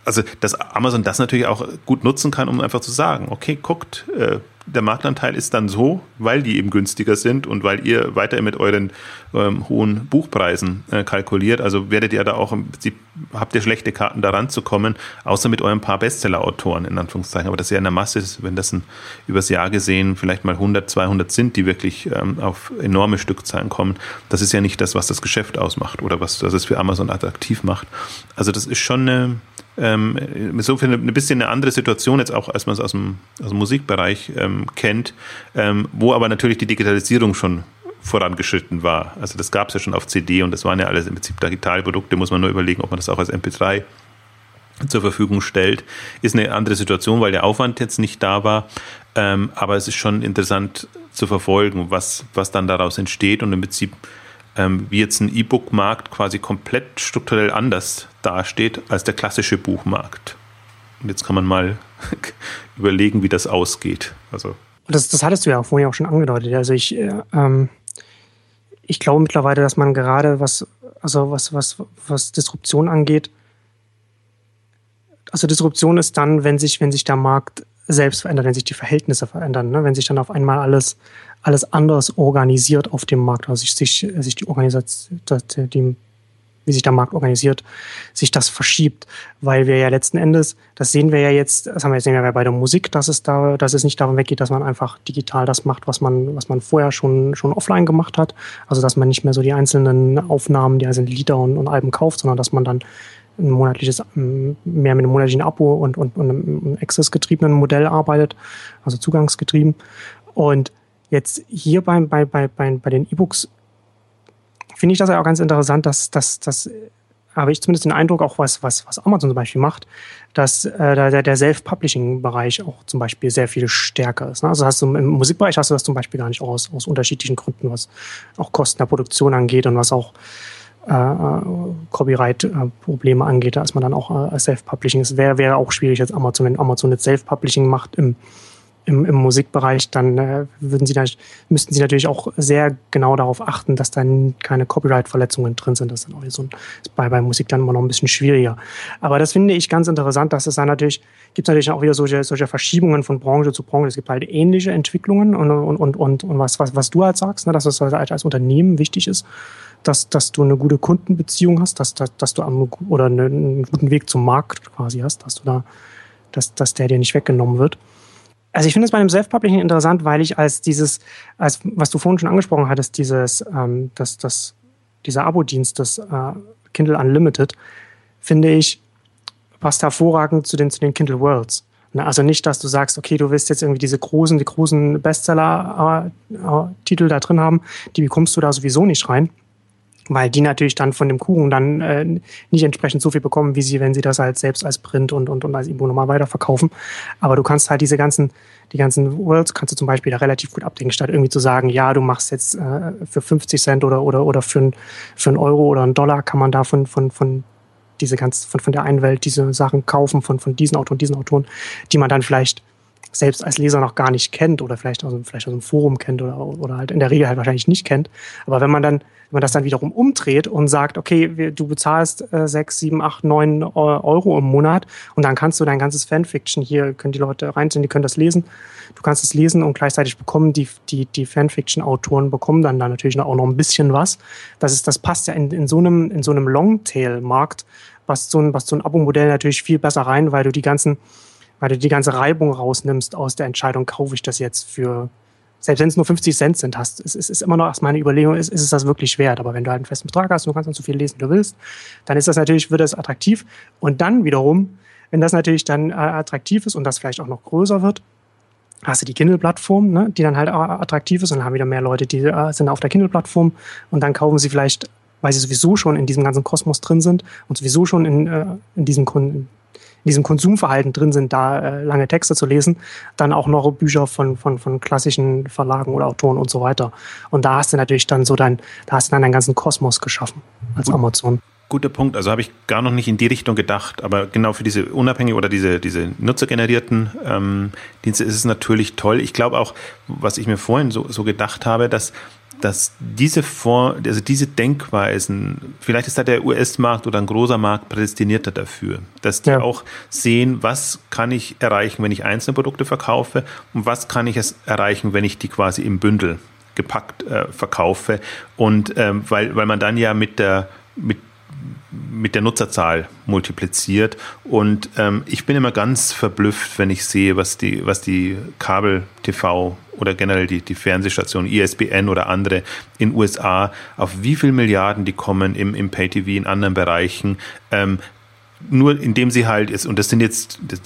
Speaker 2: also dass Amazon das natürlich auch gut nutzen kann, um einfach zu sagen, okay, guckt, äh, der Marktanteil ist dann so, weil die eben günstiger sind und weil ihr weiter mit euren ähm, hohen Buchpreisen äh, kalkuliert. Also werdet ihr da auch im Prinzip, habt ihr schlechte Karten da ranzukommen, außer mit euren paar Bestseller-Autoren in Anführungszeichen. Aber das ist ja in der Masse, wenn das ein, übers Jahr gesehen vielleicht mal 100, 200 sind, die wirklich ähm, auf enorme Stückzahlen kommen. Das ist ja nicht das, was das Geschäft ausmacht oder was das es für Amazon attraktiv macht. Also das ist schon eine ähm, insofern ein bisschen eine andere Situation jetzt auch, als man es aus dem, aus dem Musikbereich ähm, kennt, ähm, wo aber natürlich die Digitalisierung schon vorangeschritten war. Also das gab es ja schon auf CD und das waren ja alles im Prinzip Digitalprodukte, muss man nur überlegen, ob man das auch als MP3 zur Verfügung stellt. Ist eine andere Situation, weil der Aufwand jetzt nicht da war. Ähm, aber es ist schon interessant zu verfolgen, was, was dann daraus entsteht und im Prinzip ähm, wie jetzt ein E-Book-Markt quasi komplett strukturell anders dasteht als der klassische Buchmarkt. Und jetzt kann man mal überlegen, wie das ausgeht. Also
Speaker 1: das, das hattest du ja vorhin auch schon angedeutet. Also ich, äh, ähm, ich glaube mittlerweile, dass man gerade was, also was, was, was Disruption angeht, also Disruption ist dann, wenn sich, wenn sich der Markt selbst verändert, wenn sich die Verhältnisse verändern, ne? wenn sich dann auf einmal alles, alles anders organisiert auf dem Markt, also sich, sich, sich die Organisation, die, wie sich der Markt organisiert, sich das verschiebt, weil wir ja letzten Endes, das sehen wir ja jetzt, das haben wir sehen wir bei der Musik, dass es da, dass es nicht darum weggeht, dass man einfach digital das macht, was man, was man vorher schon, schon offline gemacht hat, also dass man nicht mehr so die einzelnen Aufnahmen, die einzelnen Lieder und, und Alben kauft, sondern dass man dann ein monatliches, mehr mit einem monatlichen Abo und, und, und einem Access-getriebenen Modell arbeitet, also zugangsgetrieben. Und jetzt hier bei, bei, bei, bei, bei den E-Books finde ich das ja auch ganz interessant, dass, dass, dass habe ich zumindest den Eindruck, auch was, was, was Amazon zum Beispiel macht, dass äh, der, der Self-Publishing-Bereich auch zum Beispiel sehr viel stärker ist. Ne? Also hast du im Musikbereich hast du das zum Beispiel gar nicht aus, aus unterschiedlichen Gründen, was auch Kosten der Produktion angeht und was auch äh, äh, Copyright-Probleme angeht, da ist man dann auch äh, Self-Publishing. Es wäre wär auch schwierig als Amazon, wenn Amazon jetzt Self-Publishing macht im, im, im Musikbereich, dann äh, würden sie da, müssten sie natürlich auch sehr genau darauf achten, dass dann keine Copyright-Verletzungen drin sind. Das ist dann auch so ein, ist bei, bei Musik dann immer noch ein bisschen schwieriger. Aber das finde ich ganz interessant, dass es dann natürlich, gibt es natürlich auch wieder solche, solche Verschiebungen von Branche zu Branche. Es gibt halt ähnliche Entwicklungen und, und, und, und, und was, was, was du halt sagst, ne, dass es halt als Unternehmen wichtig ist dass, dass du eine gute Kundenbeziehung hast, dass, dass, dass du am, oder einen guten Weg zum Markt quasi hast, dass du da, dass, dass der dir nicht weggenommen wird. Also ich finde es bei dem Self-Publishing interessant, weil ich als dieses, als was du vorhin schon angesprochen hattest, dieses, ähm, das, das, dieser Abo-Dienst, das äh, Kindle Unlimited, finde ich, passt hervorragend zu den, zu den Kindle Worlds. Ne, also nicht, dass du sagst, okay, du willst jetzt irgendwie diese großen, die großen Bestseller-Titel äh, äh, da drin haben, die bekommst du da sowieso nicht rein weil die natürlich dann von dem Kuchen dann äh, nicht entsprechend so viel bekommen, wie sie, wenn sie das halt selbst als Print und, und, und als E-Book nochmal weiterverkaufen. Aber du kannst halt diese ganzen, die ganzen Worlds kannst du zum Beispiel da relativ gut abdecken, statt irgendwie zu sagen, ja, du machst jetzt äh, für 50 Cent oder, oder, oder für, ein, für einen Euro oder einen Dollar kann man da von, von, von diese ganz, von, von der einen Welt diese Sachen kaufen, von, von diesen Autoren, diesen Autoren, die man dann vielleicht selbst als Leser noch gar nicht kennt oder vielleicht aus, vielleicht aus einem Forum kennt oder, oder halt in der Regel halt wahrscheinlich nicht kennt. Aber wenn man dann, wenn man das dann wiederum umdreht und sagt, okay, du bezahlst äh, sechs, sieben, acht, neun Euro im Monat und dann kannst du dein ganzes Fanfiction hier, können die Leute reinziehen, die können das lesen. Du kannst es lesen und gleichzeitig bekommen die, die, die Fanfiction-Autoren bekommen dann da natürlich auch noch ein bisschen was. Das ist, das passt ja in, in so einem, in so einem Longtail-Markt, was so ein, was so ein Abo-Modell natürlich viel besser rein, weil du die ganzen, weil du die ganze Reibung rausnimmst aus der Entscheidung, kaufe ich das jetzt für, selbst wenn es nur 50 Cent sind, hast, es ist, ist immer noch erst meine Überlegung, ist, ist es das wirklich wert? Aber wenn du halt einen festen Betrag hast und du kannst dann so viel lesen, wie du willst, dann ist das natürlich, wird das attraktiv. Und dann wiederum, wenn das natürlich dann äh, attraktiv ist und das vielleicht auch noch größer wird, hast du die Kindle-Plattform, ne, die dann halt attraktiv ist und dann haben wieder mehr Leute, die äh, sind auf der Kindle-Plattform und dann kaufen sie vielleicht, weil sie sowieso schon in diesem ganzen Kosmos drin sind und sowieso schon in, äh, in diesem Kunden, in diesem Konsumverhalten drin sind, da äh, lange Texte zu lesen, dann auch noch Bücher von, von, von klassischen Verlagen oder Autoren und so weiter. Und da hast du natürlich dann so dein, da hast du dann deinen ganzen Kosmos geschaffen als Gut. Amazon.
Speaker 2: Guter Punkt. Also habe ich gar noch nicht in die Richtung gedacht, aber genau für diese unabhängigen oder diese, diese nutzergenerierten ähm, Dienste ist es natürlich toll. Ich glaube auch, was ich mir vorhin so, so gedacht habe, dass dass diese Vor also diese Denkweisen, vielleicht ist da der US-Markt oder ein großer Markt prädestinierter dafür, dass die ja. auch sehen, was kann ich erreichen, wenn ich einzelne Produkte verkaufe und was kann ich es erreichen, wenn ich die quasi im Bündel gepackt äh, verkaufe und ähm, weil weil man dann ja mit der mit mit der Nutzerzahl multipliziert. Und ähm, ich bin immer ganz verblüfft, wenn ich sehe, was die, was die Kabel-TV oder generell die, die Fernsehstationen, ISBN oder andere in USA, auf wie viel Milliarden die kommen im, im Pay-TV, in anderen Bereichen. Ähm, nur indem sie halt ist, und das sind jetzt, das,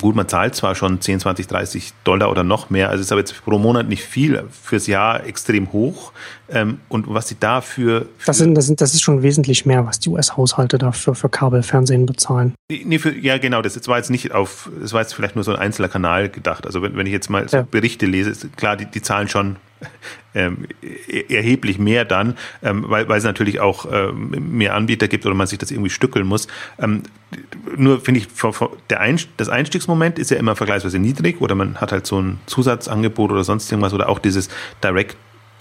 Speaker 2: gut, man zahlt zwar schon 10, 20, 30 Dollar oder noch mehr, also ist aber jetzt pro Monat nicht viel, fürs Jahr extrem hoch. Ähm, und was sie dafür.
Speaker 1: Das, sind, das, sind, das ist schon wesentlich mehr, was die US-Haushalte dafür für Kabelfernsehen bezahlen.
Speaker 2: Nee, für, ja, genau, das war jetzt nicht auf, das war jetzt vielleicht nur so ein einzelner Kanal gedacht. Also wenn, wenn ich jetzt mal so Berichte lese, ist klar, die, die zahlen schon ähm, erheblich mehr dann, ähm, weil, weil es natürlich auch ähm, mehr Anbieter gibt oder man sich das irgendwie stückeln muss. Ähm, nur finde ich, der Einst das Einstiegsmoment ist ja immer vergleichsweise niedrig oder man hat halt so ein Zusatzangebot oder sonst irgendwas oder auch dieses Direct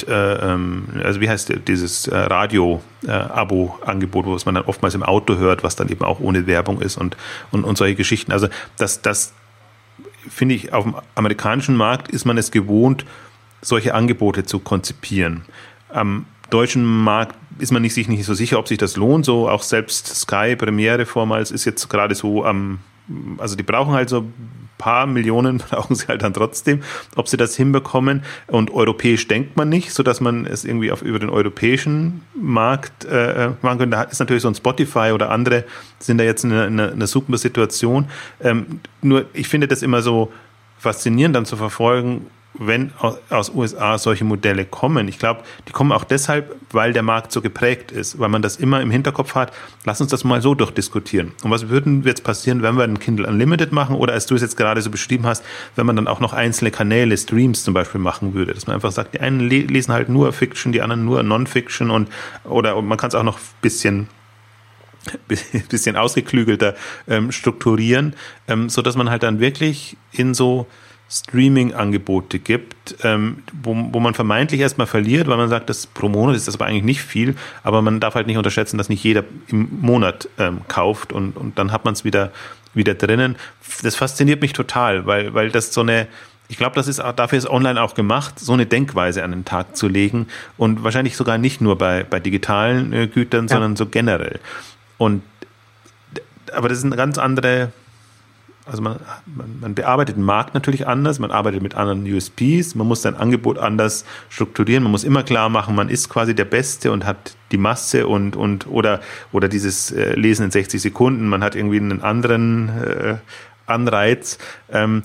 Speaker 2: äh, ähm, also wie heißt dieses äh, Radio-Abo-Angebot, was man dann oftmals im Auto hört, was dann eben auch ohne Werbung ist und, und, und solche Geschichten. Also das, das finde ich, auf dem amerikanischen Markt ist man es gewohnt, solche Angebote zu konzipieren. Am deutschen Markt ist man sich nicht so sicher, ob sich das lohnt. So auch selbst Sky Premiere vormals ist jetzt gerade so am, also die brauchen halt so paar Millionen brauchen sie halt dann trotzdem, ob sie das hinbekommen. Und europäisch denkt man nicht, so dass man es irgendwie auf über den europäischen Markt äh, machen könnte. Da ist natürlich so ein Spotify oder andere sind da jetzt in einer, in super Situation. Ähm, nur ich finde das immer so faszinierend dann zu verfolgen, wenn aus USA solche Modelle kommen. Ich glaube, die kommen auch deshalb, weil der Markt so geprägt ist, weil man das immer im Hinterkopf hat. Lass uns das mal so durchdiskutieren. Und was würden jetzt passieren, wenn wir ein Kindle Unlimited machen oder als du es jetzt gerade so beschrieben hast, wenn man dann auch noch einzelne Kanäle, Streams zum Beispiel machen würde, dass man einfach sagt, die einen lesen halt nur Fiction, die anderen nur Non-Fiction und oder und man kann es auch noch ein bisschen bisschen ausgeklügelter ähm, strukturieren, ähm, so dass man halt dann wirklich in so Streaming-Angebote gibt, ähm, wo, wo man vermeintlich erstmal verliert, weil man sagt, das pro Monat ist das aber eigentlich nicht viel, aber man darf halt nicht unterschätzen, dass nicht jeder im Monat ähm, kauft und, und dann hat man es wieder, wieder drinnen. Das fasziniert mich total, weil, weil das so eine, ich glaube, das ist dafür ist online auch gemacht, so eine Denkweise an den Tag zu legen und wahrscheinlich sogar nicht nur bei, bei digitalen äh, Gütern, ja. sondern so generell. Und aber das ist eine ganz andere also man, man, man, bearbeitet den Markt natürlich anders, man arbeitet mit anderen USPs, man muss sein Angebot anders strukturieren, man muss immer klar machen, man ist quasi der Beste und hat die Masse und, und oder, oder dieses äh, Lesen in 60 Sekunden, man hat irgendwie einen anderen äh, Anreiz. Ähm,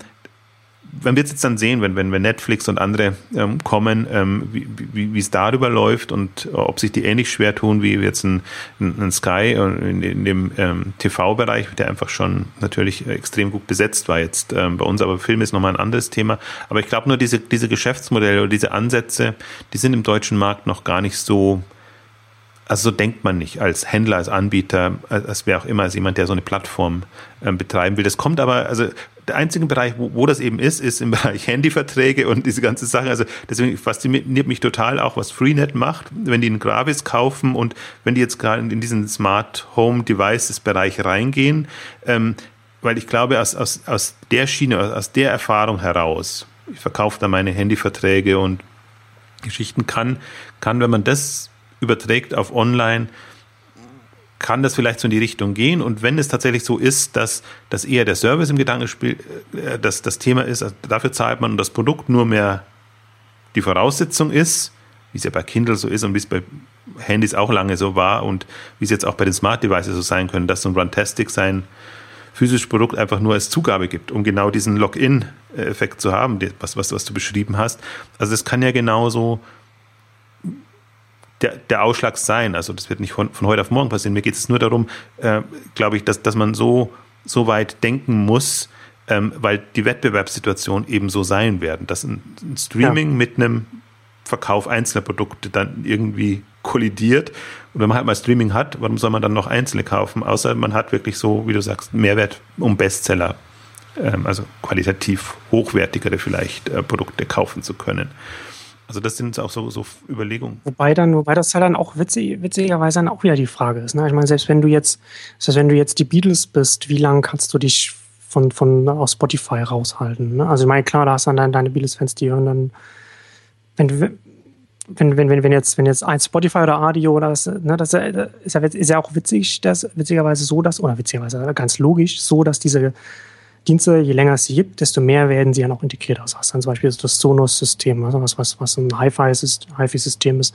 Speaker 2: man wird es jetzt dann sehen, wenn, wenn, wenn Netflix und andere ähm, kommen, ähm, wie, wie, es darüber läuft und äh, ob sich die ähnlich schwer tun wie jetzt ein, ein, Sky in, in dem ähm, TV-Bereich, der einfach schon natürlich extrem gut besetzt war jetzt ähm, bei uns, aber Film ist nochmal ein anderes Thema. Aber ich glaube nur, diese, diese Geschäftsmodelle oder diese Ansätze, die sind im deutschen Markt noch gar nicht so also so denkt man nicht als Händler, als Anbieter, als wer auch immer, als jemand, der so eine Plattform äh, betreiben will. Das kommt aber, also der einzige Bereich, wo, wo das eben ist, ist im Bereich Handyverträge und diese ganze Sache. Also deswegen fasziniert mich total auch, was Freenet macht, wenn die einen Gravis kaufen und wenn die jetzt gerade in diesen Smart Home Devices Bereich reingehen, ähm, weil ich glaube, aus, aus, aus der Schiene, aus der Erfahrung heraus, ich verkaufe da meine Handyverträge und Geschichten kann, kann, wenn man das überträgt auf online, kann das vielleicht so in die Richtung gehen. Und wenn es tatsächlich so ist, dass, dass eher der Service im Gedankenspiel äh, das Thema ist, also dafür zahlt man und das Produkt nur mehr die Voraussetzung ist, wie es ja bei Kindle so ist und wie es bei Handys auch lange so war und wie es jetzt auch bei den Smart Devices so sein können, dass so ein Runtastic sein physisches Produkt einfach nur als Zugabe gibt, um genau diesen Login-Effekt zu haben, was, was, was du beschrieben hast. Also es kann ja genauso der, der Ausschlag sein. Also das wird nicht von, von heute auf morgen passieren. Mir geht es nur darum, äh, glaube ich, dass, dass man so, so weit denken muss, ähm, weil die Wettbewerbssituation eben so sein werden, dass ein, ein Streaming ja. mit einem Verkauf einzelner Produkte dann irgendwie kollidiert. Und wenn man halt mal Streaming hat, warum soll man dann noch einzelne kaufen? Außer man hat wirklich so, wie du sagst, Mehrwert, um Bestseller, ähm, also qualitativ hochwertigere vielleicht äh, Produkte kaufen zu können. Also das sind auch so, so Überlegungen.
Speaker 1: Wobei dann, wobei das halt dann auch witzig, witzigerweise dann auch wieder die Frage ist. Ne? Ich meine, selbst wenn du jetzt, selbst wenn du jetzt die Beatles bist, wie lange kannst du dich von, von aus Spotify raushalten? Ne? Also ich meine, klar, da hast du dann deine Beatles-Fans, die hören dann, wenn du, wenn, wenn, wenn, wenn jetzt, wenn jetzt ein Spotify oder Radio oder das, ne, das ist ja, ist ja auch witzig, dass witzigerweise so, dass, oder witzigerweise ganz logisch, so, dass diese Dienste, je länger es sie gibt, desto mehr werden sie ja noch integriert. Also hast dann zum Beispiel das Sonos-System, also was, was, was ein Hi-Fi-System ist,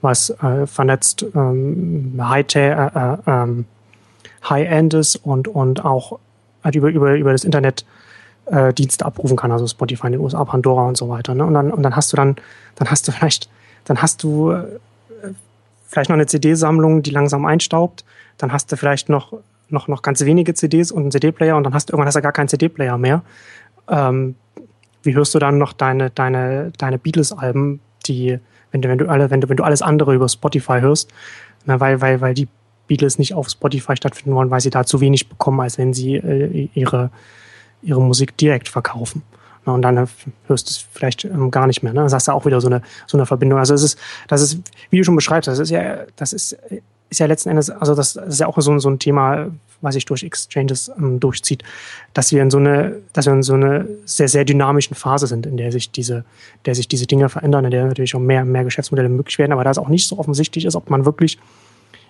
Speaker 1: was äh, vernetzt ähm, High-End äh, äh, High ist und, und auch halt über, über, über das Internet äh, Dienste abrufen kann, also Spotify in den USA, Pandora und so weiter. Ne? Und, dann, und dann hast du dann, dann hast du vielleicht, dann hast du äh, vielleicht noch eine CD-Sammlung, die langsam einstaubt, dann hast du vielleicht noch noch, noch ganz wenige CDs und einen CD-Player und dann hast du irgendwann hast du gar keinen CD-Player mehr. Ähm, wie hörst du dann noch deine, deine, deine Beatles-Alben die, wenn du, wenn du alle, wenn du, wenn du alles andere über Spotify hörst, na, weil, weil, weil die Beatles nicht auf Spotify stattfinden wollen, weil sie da zu wenig bekommen, als wenn sie äh, ihre, ihre Musik direkt verkaufen. Na, und dann hörst du es vielleicht ähm, gar nicht mehr. Ne? Dann hast du auch wieder so eine, so eine Verbindung. Also es ist, das ist, wie du schon beschreibst, das ist ja, das ist, ist ja letzten Endes, also das, ist ja auch so, so ein Thema, was sich durch Exchanges ähm, durchzieht, dass wir in so eine, dass wir in so eine sehr, sehr dynamischen Phase sind, in der sich diese, der sich diese Dinge verändern, in der natürlich auch mehr, mehr Geschäftsmodelle möglich werden, aber da es auch nicht so offensichtlich ist, ob man wirklich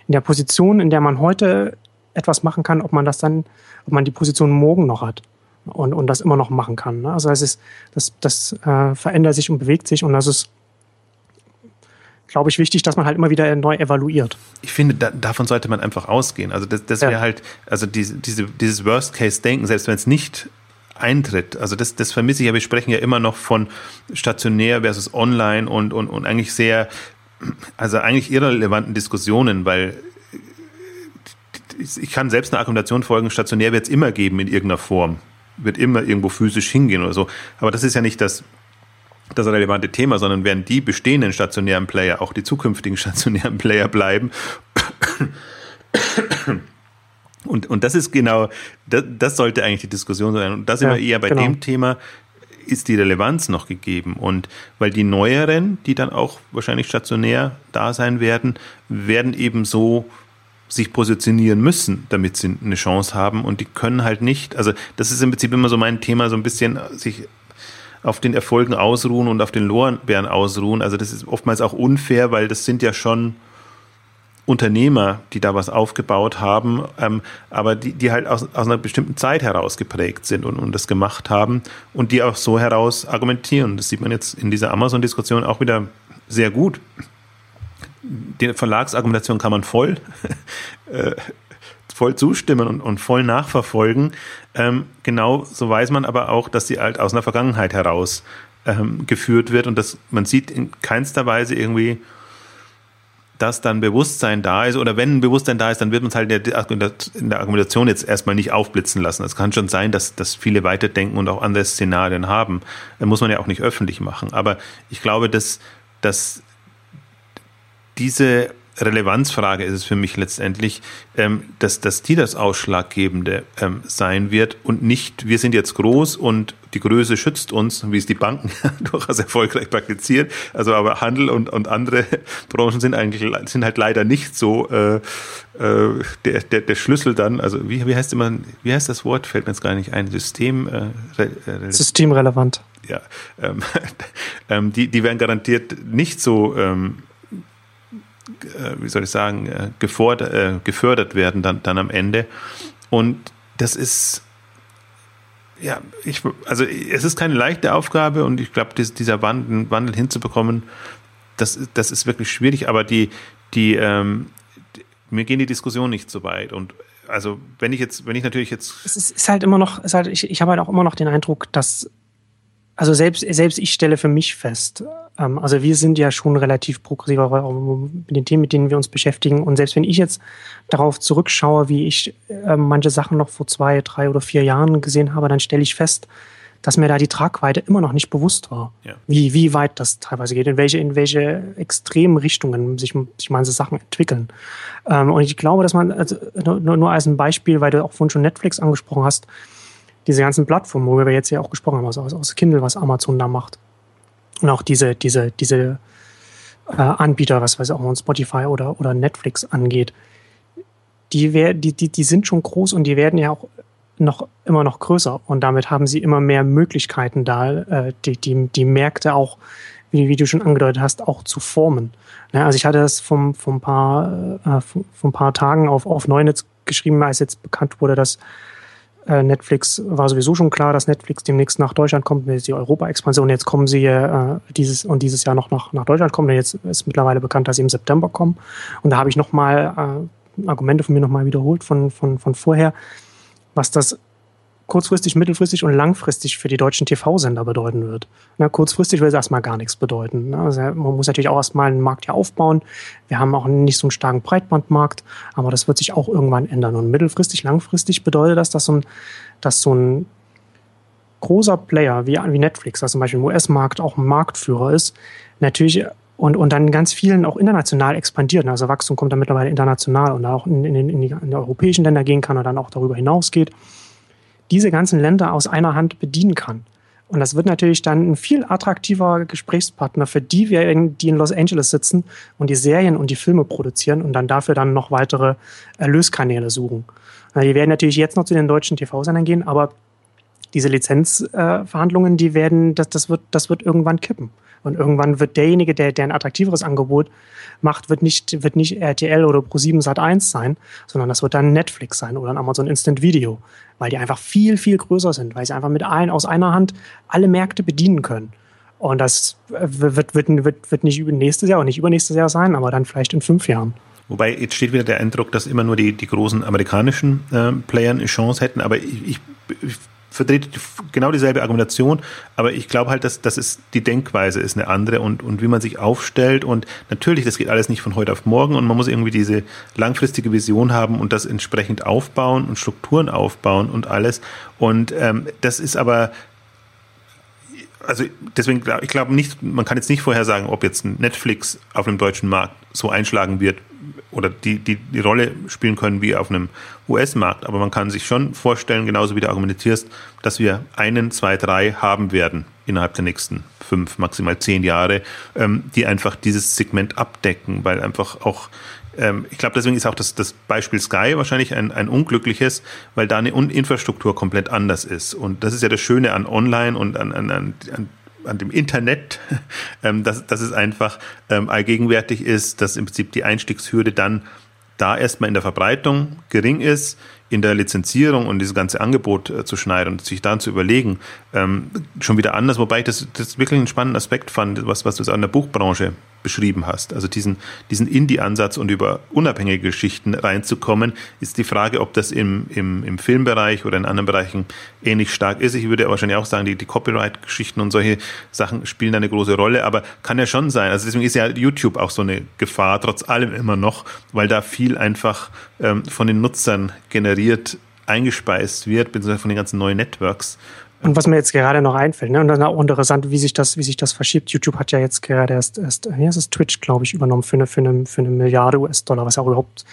Speaker 1: in der Position, in der man heute etwas machen kann, ob man das dann, ob man die Position morgen noch hat und, und das immer noch machen kann. Ne? Also es ist, das, das äh, verändert sich und bewegt sich und das ist glaube ich, wichtig, dass man halt immer wieder neu evaluiert.
Speaker 2: Ich finde, da, davon sollte man einfach ausgehen. Also das, das wäre ja. halt, also diese, diese, dieses Worst-Case-Denken, selbst wenn es nicht eintritt. Also das, das vermisse ich, aber wir sprechen ja immer noch von stationär versus online und, und, und eigentlich sehr, also eigentlich irrelevanten Diskussionen, weil ich kann selbst eine Argumentation folgen, stationär wird es immer geben in irgendeiner Form. Wird immer irgendwo physisch hingehen oder so. Aber das ist ja nicht das, das relevante Thema, sondern werden die bestehenden stationären Player auch die zukünftigen stationären Player bleiben. Und, und das ist genau, das, das sollte eigentlich die Diskussion sein. Und da sind ja, wir eher bei genau. dem Thema, ist die Relevanz noch gegeben? Und weil die neueren, die dann auch wahrscheinlich stationär da sein werden, werden eben so sich positionieren müssen, damit sie eine Chance haben. Und die können halt nicht, also das ist im Prinzip immer so mein Thema, so ein bisschen sich auf den Erfolgen ausruhen und auf den Lorbeeren ausruhen. Also das ist oftmals auch unfair, weil das sind ja schon Unternehmer, die da was aufgebaut haben, ähm, aber die, die halt aus, aus einer bestimmten Zeit heraus geprägt sind und, und das gemacht haben und die auch so heraus argumentieren. Das sieht man jetzt in dieser Amazon-Diskussion auch wieder sehr gut. Die Verlagsargumentation kann man voll äh, voll zustimmen und, und voll nachverfolgen. Ähm, genau so weiß man aber auch, dass sie halt aus einer Vergangenheit heraus ähm, geführt wird und dass man sieht in keinster Weise irgendwie, dass dann Bewusstsein da ist oder wenn ein Bewusstsein da ist, dann wird man es halt in der Argumentation jetzt erstmal nicht aufblitzen lassen. Es kann schon sein, dass, dass viele weiterdenken und auch andere Szenarien haben. Das muss man ja auch nicht öffentlich machen. Aber ich glaube, dass, dass diese Relevanzfrage ist es für mich letztendlich, ähm, dass, dass die das Ausschlaggebende ähm, sein wird und nicht, wir sind jetzt groß und die Größe schützt uns, wie es die Banken durchaus erfolgreich praktizieren. Also aber Handel und, und andere Branchen sind eigentlich sind halt leider nicht so äh, äh, der, der, der Schlüssel dann, also wie, wie heißt immer, wie heißt das Wort? Fällt mir jetzt gar nicht ein. System
Speaker 1: äh, äh Systemrelevant.
Speaker 2: Ja, ähm, ähm, die, die werden garantiert nicht so ähm, äh, wie soll ich sagen, äh, gefordert, äh, gefördert werden dann, dann am Ende. Und das ist, ja, ich, also es ist keine leichte Aufgabe und ich glaube, dieser Wandel, Wandel hinzubekommen, das, das ist wirklich schwierig, aber die, die, ähm, die, mir gehen die Diskussionen nicht so weit und also wenn ich jetzt, wenn ich natürlich jetzt.
Speaker 1: Es ist, halt immer noch, halt, ich, ich habe halt auch immer noch den Eindruck, dass, also selbst, selbst ich stelle für mich fest, ähm, also wir sind ja schon relativ progressiver mit den Themen, mit denen wir uns beschäftigen. Und selbst wenn ich jetzt darauf zurückschaue, wie ich äh, manche Sachen noch vor zwei, drei oder vier Jahren gesehen habe, dann stelle ich fest, dass mir da die Tragweite immer noch nicht bewusst war, ja. wie, wie weit das teilweise geht, in welche, in welche extremen Richtungen sich, sich manche Sachen entwickeln. Ähm, und ich glaube, dass man, also nur, nur als ein Beispiel, weil du auch vorhin schon Netflix angesprochen hast, diese ganzen Plattformen, worüber wir jetzt ja auch gesprochen haben, also aus Kindle, was Amazon da macht und auch diese, diese, diese äh, Anbieter, was weiß ich auch Spotify oder, oder Netflix angeht, die, wär, die, die, die sind schon groß und die werden ja auch noch immer noch größer. Und damit haben sie immer mehr Möglichkeiten da, äh, die, die, die Märkte auch, wie, wie du schon angedeutet hast, auch zu formen. Ja, also ich hatte das vom, vom paar, äh, vom, vom paar Tagen auf, auf Neunetz geschrieben, als jetzt bekannt wurde, dass äh, Netflix war sowieso schon klar, dass Netflix demnächst nach Deutschland kommt, mit die Europa-Expansion. Jetzt kommen sie äh, dieses und dieses Jahr noch nach, nach Deutschland kommen. Jetzt ist mittlerweile bekannt, dass sie im September kommen. Und da habe ich nochmal äh, Argumente von mir nochmal wiederholt von, von, von vorher, was das kurzfristig, mittelfristig und langfristig für die deutschen TV-Sender bedeuten wird. Na, kurzfristig will es erstmal gar nichts bedeuten. Also man muss natürlich auch erstmal einen Markt ja aufbauen. Wir haben auch nicht so einen starken Breitbandmarkt, aber das wird sich auch irgendwann ändern. Und mittelfristig, langfristig bedeutet das, dass so ein, dass so ein großer Player wie, wie Netflix, was zum Beispiel im US-Markt auch ein Marktführer ist, natürlich und, und dann ganz vielen auch international expandiert. Also Wachstum kommt dann mittlerweile international und auch in, in, in, die, in die europäischen Länder gehen kann und dann auch darüber hinausgeht, diese ganzen Länder aus einer Hand bedienen kann. Und das wird natürlich dann ein viel attraktiver Gesprächspartner für die, die in Los Angeles sitzen und die Serien und die Filme produzieren und dann dafür dann noch weitere Erlöskanäle suchen. Die werden natürlich jetzt noch zu den deutschen TV-Sendern gehen, aber diese Lizenzverhandlungen, die werden, das, das, wird, das wird irgendwann kippen. Und irgendwann wird derjenige, der, der ein attraktiveres Angebot macht, wird nicht, wird nicht RTL oder Pro7 Sat1 sein, sondern das wird dann Netflix sein oder ein Amazon Instant Video, weil die einfach viel, viel größer sind, weil sie einfach mit ein, aus einer Hand alle Märkte bedienen können. Und das wird, wird, wird, wird nicht nächstes Jahr und nicht übernächstes Jahr sein, aber dann vielleicht in fünf Jahren.
Speaker 2: Wobei jetzt steht wieder der Eindruck, dass immer nur die, die großen amerikanischen äh, Player eine Chance hätten, aber ich, ich, ich vertrete genau dieselbe Argumentation, aber ich glaube halt, dass, dass es die Denkweise ist eine andere und, und wie man sich aufstellt und natürlich, das geht alles nicht von heute auf morgen und man muss irgendwie diese langfristige Vision haben und das entsprechend aufbauen und Strukturen aufbauen und alles und ähm, das ist aber also deswegen glaube ich glaube nicht, man kann jetzt nicht vorher sagen, ob jetzt Netflix auf dem deutschen Markt so einschlagen wird, oder die, die, die Rolle spielen können wie auf einem US-Markt. Aber man kann sich schon vorstellen, genauso wie du argumentierst, dass wir einen, zwei, drei haben werden innerhalb der nächsten fünf, maximal zehn Jahre, ähm, die einfach dieses Segment abdecken, weil einfach auch ähm, ich glaube, deswegen ist auch das, das Beispiel Sky wahrscheinlich ein, ein unglückliches, weil da eine Infrastruktur komplett anders ist. Und das ist ja das Schöne an Online und an, an, an, an dem Internet, ähm, dass, dass es einfach ähm, allgegenwärtig ist, dass im Prinzip die Einstiegshürde dann da erstmal in der Verbreitung gering ist, in der Lizenzierung und dieses ganze Angebot äh, zu schneiden und sich dann zu überlegen, ähm, schon wieder anders, wobei ich das, das wirklich einen spannenden Aspekt fand, was, was du an der Buchbranche beschrieben hast. Also diesen, diesen Indie-Ansatz und über unabhängige Geschichten reinzukommen, ist die Frage, ob das im, im, im Filmbereich oder in anderen Bereichen ähnlich stark ist. Ich würde wahrscheinlich auch sagen, die, die Copyright-Geschichten und solche Sachen spielen eine große Rolle, aber kann ja schon sein. Also deswegen ist ja YouTube auch so eine Gefahr, trotz allem immer noch, weil da viel einfach ähm, von den Nutzern generiert eingespeist wird, beziehungsweise von den ganzen neuen Networks.
Speaker 1: Und was mir jetzt gerade noch einfällt, ne, und dann auch interessant, wie sich das, wie sich das verschiebt. YouTube hat ja jetzt gerade erst, erst wie heißt es, Twitch, glaube ich, übernommen für eine, für eine, für eine Milliarde US-Dollar, was ja auch überhaupt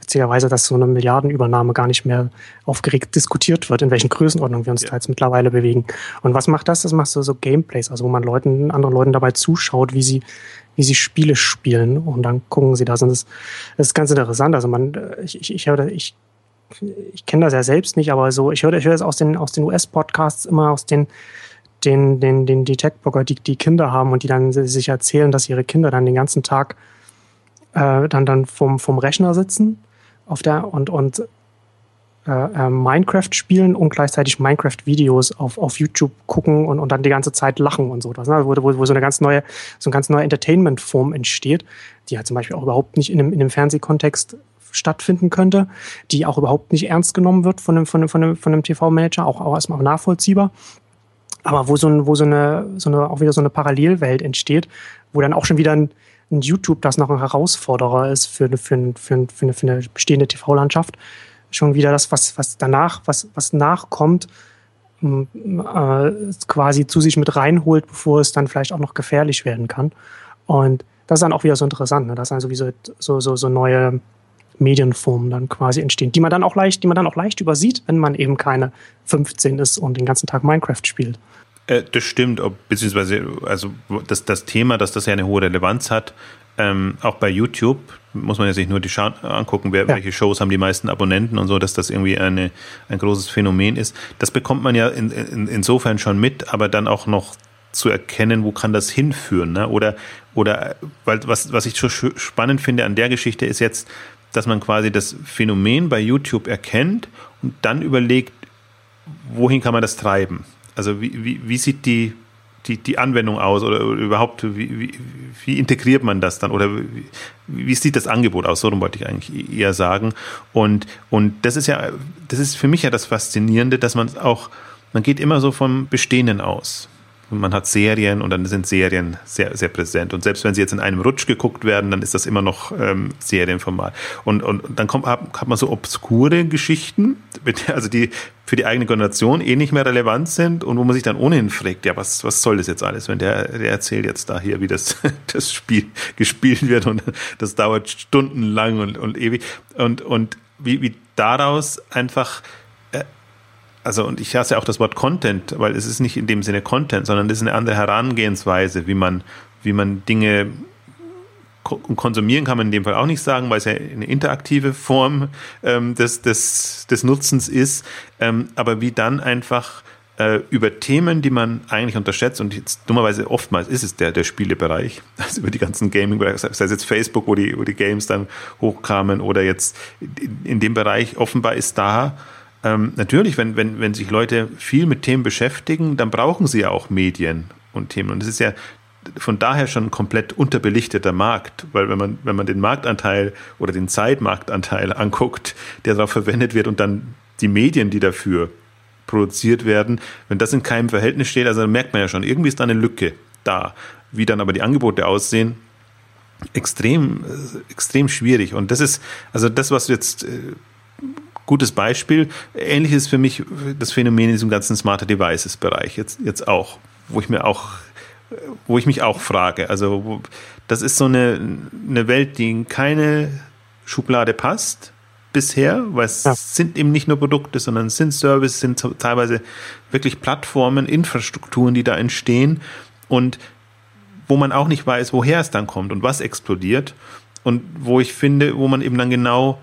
Speaker 1: witzigerweise, dass so eine Milliardenübernahme gar nicht mehr aufgeregt diskutiert wird, in welchen Größenordnungen wir uns ja. da jetzt mittlerweile bewegen. Und was macht das? Das macht so, so Gameplays, also wo man Leuten, anderen Leuten dabei zuschaut, wie sie, wie sie Spiele spielen und dann gucken sie das. Und das, das ist ganz interessant. Also man, ich, ich, ich, ich ich kenne das ja selbst nicht, aber so, ich höre ich höre es aus den, aus den US-Podcasts immer aus den, den, den, den, die Tech-Blogger, die, die Kinder haben und die dann sich erzählen, dass ihre Kinder dann den ganzen Tag äh, dann, dann vom, vom Rechner sitzen auf der und, und äh, äh, Minecraft spielen und gleichzeitig Minecraft-Videos auf, auf YouTube gucken und, und dann die ganze Zeit lachen und so. Das, ne? wo, wo, wo so eine ganz neue, so eine ganz neue Entertainment-Form entsteht, die halt zum Beispiel auch überhaupt nicht in einem, in einem Fernsehkontext stattfinden könnte, die auch überhaupt nicht ernst genommen wird von einem, von einem, von einem, von einem TV-Manager, auch, auch erstmal nachvollziehbar. Aber wo so, ein, wo so eine, so eine, auch wieder so eine Parallelwelt entsteht, wo dann auch schon wieder ein, ein YouTube, das noch ein Herausforderer ist für, für, für, für, eine, für eine bestehende TV-Landschaft, schon wieder das, was, was danach, was, was nachkommt, äh, quasi zu sich mit reinholt, bevor es dann vielleicht auch noch gefährlich werden kann. Und das ist dann auch wieder so interessant. Ne? Das sind sowieso so, so, so neue Medienformen dann quasi entstehen, die man dann auch leicht, die man dann auch leicht übersieht, wenn man eben keine 15 ist und den ganzen Tag Minecraft spielt.
Speaker 2: Äh, das stimmt, beziehungsweise also das, das Thema, dass das ja eine hohe Relevanz hat, ähm, auch bei YouTube muss man ja sich nur die Scha angucken, wer, ja. welche Shows haben die meisten Abonnenten und so, dass das irgendwie eine, ein großes Phänomen ist. Das bekommt man ja in, in, insofern schon mit, aber dann auch noch zu erkennen, wo kann das hinführen, ne? Oder oder weil was was ich so spannend finde an der Geschichte ist jetzt, dass man quasi das Phänomen bei YouTube erkennt und dann überlegt, wohin kann man das treiben? Also wie, wie, wie sieht die, die, die Anwendung aus oder, überhaupt, wie, wie, integriert man das dann oder wie, sieht das Angebot aus? So wollte ich eigentlich eher sagen. Und, und das ist ja, das ist für mich ja das Faszinierende, dass man auch, man geht immer so vom Bestehenden aus man hat Serien und dann sind Serien sehr, sehr präsent. Und selbst wenn sie jetzt in einem Rutsch geguckt werden, dann ist das immer noch ähm, Serienformat. Und, und, dann kommt, hat, man so obskure Geschichten, also die für die eigene Generation eh nicht mehr relevant sind und wo man sich dann ohnehin fragt, ja, was, was soll das jetzt alles, wenn der, der erzählt jetzt da hier, wie das, das Spiel gespielt wird und das dauert stundenlang und, und ewig. Und, und wie, wie daraus einfach also und ich hasse auch das Wort Content, weil es ist nicht in dem Sinne Content, sondern es ist eine andere Herangehensweise, wie man, wie man Dinge konsumieren kann man in dem Fall auch nicht sagen, weil es ja eine interaktive Form ähm, des, des, des Nutzens ist, ähm, aber wie dann einfach äh, über Themen, die man eigentlich unterschätzt und jetzt dummerweise oftmals ist es der, der Spielebereich, also über die ganzen Gaming, sei es jetzt Facebook, wo die, wo die Games dann hochkamen oder jetzt in dem Bereich offenbar ist da ähm, natürlich, wenn, wenn, wenn sich Leute viel mit Themen beschäftigen, dann brauchen sie ja auch Medien und Themen. Und es ist ja von daher schon ein komplett unterbelichteter Markt, weil wenn man, wenn man den Marktanteil oder den Zeitmarktanteil anguckt, der darauf verwendet wird und dann die Medien, die dafür produziert werden, wenn das in keinem Verhältnis steht, also dann merkt man ja schon, irgendwie ist da eine Lücke da. Wie dann aber die Angebote aussehen, extrem, äh, extrem schwierig. Und das ist, also das, was jetzt äh, gutes Beispiel. Ähnliches für mich das Phänomen in diesem ganzen Smarter Devices Bereich jetzt, jetzt auch, wo ich mir auch, wo ich mich auch frage. Also, das ist so eine, eine Welt, die in keine Schublade passt bisher, weil es ja. sind eben nicht nur Produkte, sondern es sind Services, sind teilweise wirklich Plattformen, Infrastrukturen, die da entstehen und wo man auch nicht weiß, woher es dann kommt und was explodiert und wo ich finde, wo man eben dann genau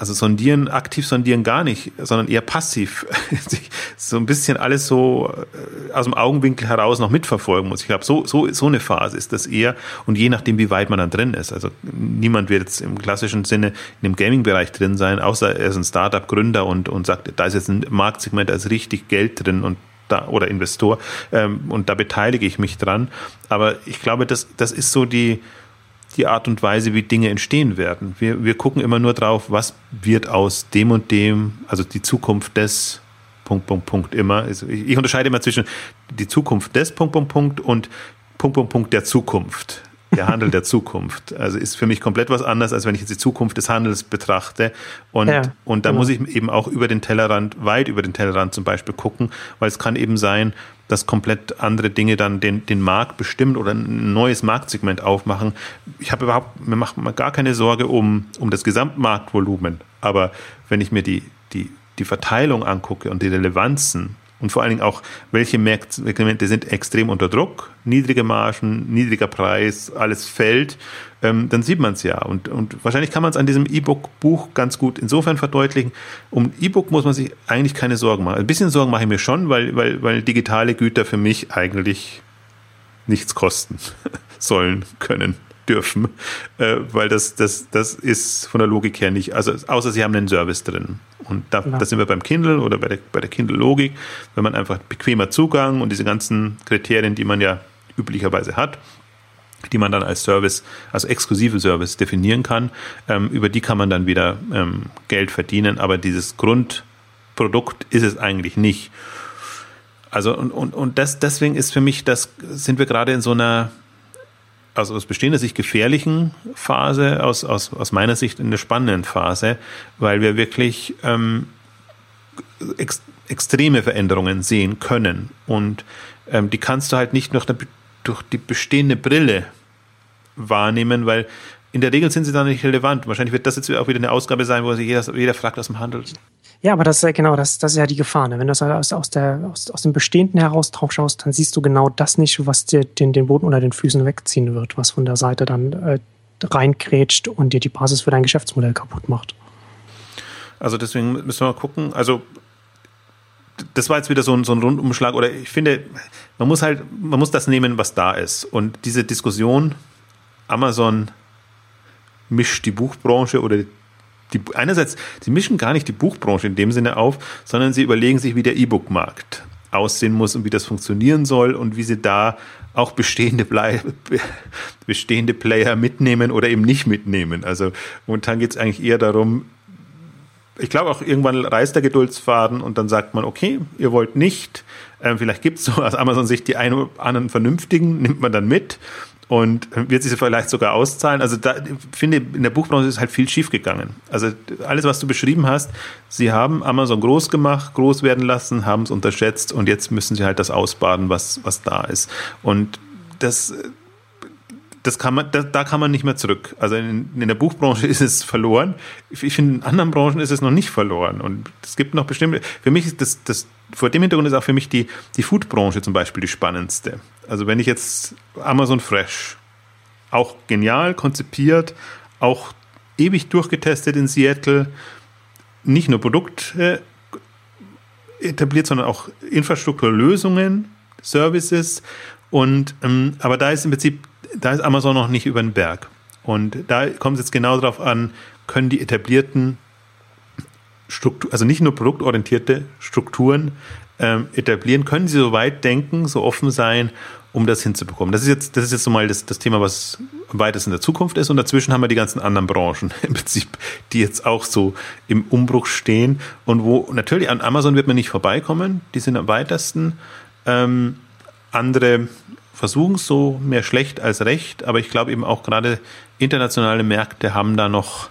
Speaker 2: also sondieren, aktiv sondieren gar nicht, sondern eher passiv. so ein bisschen alles so äh, aus dem Augenwinkel heraus noch mitverfolgen muss. Ich glaube, so, so, so eine Phase ist das eher. Und je nachdem, wie weit man dann drin ist. Also niemand wird jetzt im klassischen Sinne in dem Gaming-Bereich drin sein, außer er ist ein Startup-Gründer und, und sagt, da ist jetzt ein Marktsegment, da ist richtig Geld drin und da, oder Investor ähm, und da beteilige ich mich dran. Aber ich glaube, das, das ist so die, die Art und Weise, wie Dinge entstehen werden. Wir, wir gucken immer nur drauf, was wird aus dem und dem, also die Zukunft des Punkt, Punkt, Punkt immer. Also ich, ich unterscheide immer zwischen die Zukunft des Punkt, Punkt, Punkt und Punkt, Punkt, Punkt der Zukunft. Der Handel der Zukunft. Also ist für mich komplett was anderes, als wenn ich jetzt die Zukunft des Handels betrachte. Und, ja, und da genau. muss ich eben auch über den Tellerrand, weit über den Tellerrand zum Beispiel gucken, weil es kann eben sein, dass komplett andere Dinge dann den, den Markt bestimmen oder ein neues Marktsegment aufmachen. Ich habe überhaupt, mir macht man gar keine Sorge um, um das Gesamtmarktvolumen. Aber wenn ich mir die, die, die Verteilung angucke und die Relevanzen und vor allen Dingen auch, welche Märkte sind extrem unter Druck, niedrige Margen, niedriger Preis, alles fällt, ähm, dann sieht man es ja. Und, und wahrscheinlich kann man es an diesem E-Book-Buch ganz gut insofern verdeutlichen. Um E-Book muss man sich eigentlich keine Sorgen machen. Ein bisschen Sorgen mache ich mir schon, weil, weil, weil digitale Güter für mich eigentlich nichts kosten sollen können dürfen, äh, weil das, das, das ist von der Logik her nicht, also außer sie haben einen Service drin. Und da, ja. da sind wir beim Kindle oder bei der, bei der Kindle-Logik, wenn man einfach bequemer Zugang und diese ganzen Kriterien, die man ja üblicherweise hat, die man dann als Service, als exklusive Service definieren kann, ähm, über die kann man dann wieder ähm, Geld verdienen, aber dieses Grundprodukt ist es eigentlich nicht. Also und, und, und das, deswegen ist für mich, das sind wir gerade in so einer also aus bestehender Sicht gefährlichen Phase, aus, aus, aus meiner Sicht in der spannenden Phase, weil wir wirklich ähm, ex, extreme Veränderungen sehen können. Und ähm, die kannst du halt nicht noch durch die bestehende Brille wahrnehmen, weil in der Regel sind sie dann nicht relevant. Wahrscheinlich wird das jetzt auch wieder eine Ausgabe sein, wo sich jeder, jeder fragt aus dem Handel.
Speaker 1: Ja, aber das ist genau, das, das ist ja die Gefahr. Ne? Wenn du aus, aus, der, aus, aus dem Bestehenden heraus drauf schaust, dann siehst du genau das nicht, was dir den, den Boden unter den Füßen wegziehen wird, was von der Seite dann äh, reinkrätscht und dir die Basis für dein Geschäftsmodell kaputt macht.
Speaker 2: Also deswegen müssen wir mal gucken. Also das war jetzt wieder so ein, so ein Rundumschlag. Oder ich finde, man muss halt, man muss das nehmen, was da ist. Und diese Diskussion, Amazon mischt die Buchbranche oder die, einerseits, sie mischen gar nicht die Buchbranche in dem Sinne auf, sondern sie überlegen sich, wie der E-Book-Markt aussehen muss und wie das funktionieren soll und wie sie da auch bestehende, bestehende Player mitnehmen oder eben nicht mitnehmen. Also momentan geht es eigentlich eher darum, ich glaube auch irgendwann reißt der Geduldsfaden und dann sagt man, okay, ihr wollt nicht, äh, vielleicht gibt es so aus Amazon-Sicht die einen oder anderen vernünftigen, nimmt man dann mit und wird sich vielleicht sogar auszahlen. Also da finde in der Buchbranche ist halt viel schief gegangen. Also alles, was du beschrieben hast, sie haben Amazon groß gemacht, groß werden lassen, haben es unterschätzt und jetzt müssen sie halt das ausbaden, was, was da ist. Und das das kann man, da, da, kann man nicht mehr zurück. Also in, in der Buchbranche ist es verloren. Ich, finde, in anderen Branchen ist es noch nicht verloren. Und es gibt noch bestimmte, für mich ist das, das vor dem Hintergrund ist auch für mich die, die Foodbranche zum Beispiel die spannendste. Also wenn ich jetzt Amazon Fresh, auch genial konzipiert, auch ewig durchgetestet in Seattle, nicht nur Produkte etabliert, sondern auch Infrastrukturlösungen, Services. Und ähm, aber da ist im Prinzip da ist Amazon noch nicht über den Berg. Und da kommt es jetzt genau darauf an, können die etablierten Strukturen, also nicht nur produktorientierte Strukturen ähm, etablieren, können sie so weit denken, so offen sein, um das hinzubekommen. Das ist jetzt, das ist jetzt so mal das, das Thema, was weitest in der Zukunft ist. Und dazwischen haben wir die ganzen anderen Branchen im Prinzip, die jetzt auch so im Umbruch stehen. Und wo natürlich an Amazon wird man nicht vorbeikommen. Die sind am weitesten. Ähm, andere versuchen es so mehr schlecht als recht, aber ich glaube eben auch gerade internationale Märkte haben da noch,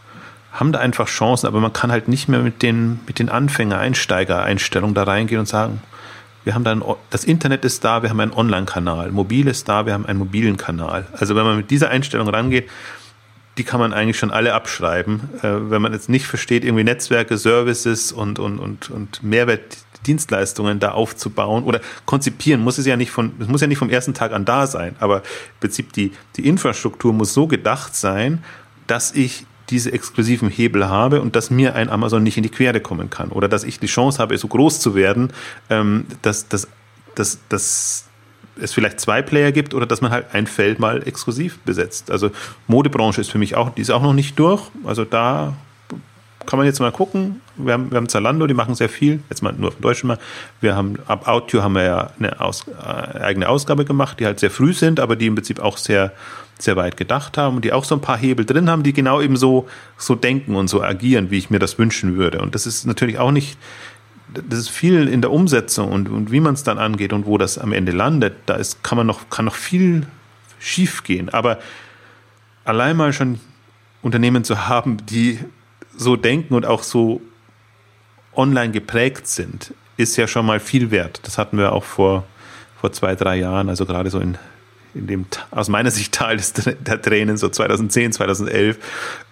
Speaker 2: haben da einfach Chancen, aber man kann halt nicht mehr mit den, mit den Anfänger-Einsteiger-Einstellungen da reingehen und sagen, wir haben dann, das Internet ist da, wir haben einen Online-Kanal, mobil ist da, wir haben einen mobilen Kanal. Also wenn man mit dieser Einstellung rangeht, die kann man eigentlich schon alle abschreiben. Äh, wenn man jetzt nicht versteht, irgendwie Netzwerke, Services und, und, und, und Mehrwert Dienstleistungen da aufzubauen oder konzipieren muss es ja nicht von, es muss ja nicht vom ersten Tag an da sein, aber im Prinzip die, die Infrastruktur muss so gedacht sein, dass ich diese exklusiven Hebel habe und dass mir ein Amazon nicht in die Quere kommen kann oder dass ich die Chance habe, so groß zu werden, ähm, dass, dass, dass, dass es vielleicht zwei Player gibt oder dass man halt ein Feld mal exklusiv besetzt. Also Modebranche ist für mich auch, die ist auch noch nicht durch. Also da kann man jetzt mal gucken. Wir haben, wir haben Zalando, die machen sehr viel. Jetzt mal nur von Deutschen mal. Wir haben ab Audio haben wir ja eine Aus, äh, eigene Ausgabe gemacht, die halt sehr früh sind, aber die im Prinzip auch sehr, sehr weit gedacht haben und die auch so ein paar Hebel drin haben, die genau eben so, so denken und so agieren, wie ich mir das wünschen würde. Und das ist natürlich auch nicht, das ist viel in der Umsetzung und, und wie man es dann angeht und wo das am Ende landet, da ist, kann man noch, kann noch viel schief gehen. Aber allein mal schon Unternehmen zu haben, die so denken und auch so online geprägt sind, ist ja schon mal viel wert. Das hatten wir auch vor, vor zwei, drei Jahren, also gerade so in, in dem aus meiner Sicht Teil des, der Tränen, so 2010, 2011,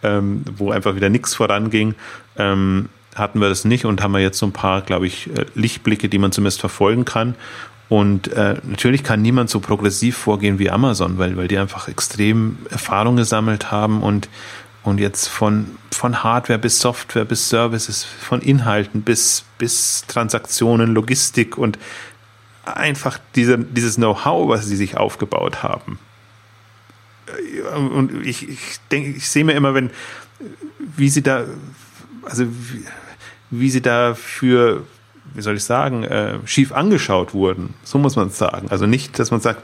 Speaker 2: ähm, wo einfach wieder nichts voranging, ähm, hatten wir das nicht und haben wir jetzt so ein paar, glaube ich, äh, Lichtblicke, die man zumindest verfolgen kann. Und äh, natürlich kann niemand so progressiv vorgehen wie Amazon, weil, weil die einfach extrem Erfahrung gesammelt haben und und jetzt von, von Hardware bis Software bis Services, von Inhalten bis, bis Transaktionen, Logistik und einfach diese, dieses Know-how, was sie sich aufgebaut haben. Und ich, ich denke, ich sehe mir immer, wenn, wie sie da, also wie, wie sie da für, wie soll ich sagen, äh, schief angeschaut wurden. So muss man es sagen. Also nicht, dass man sagt,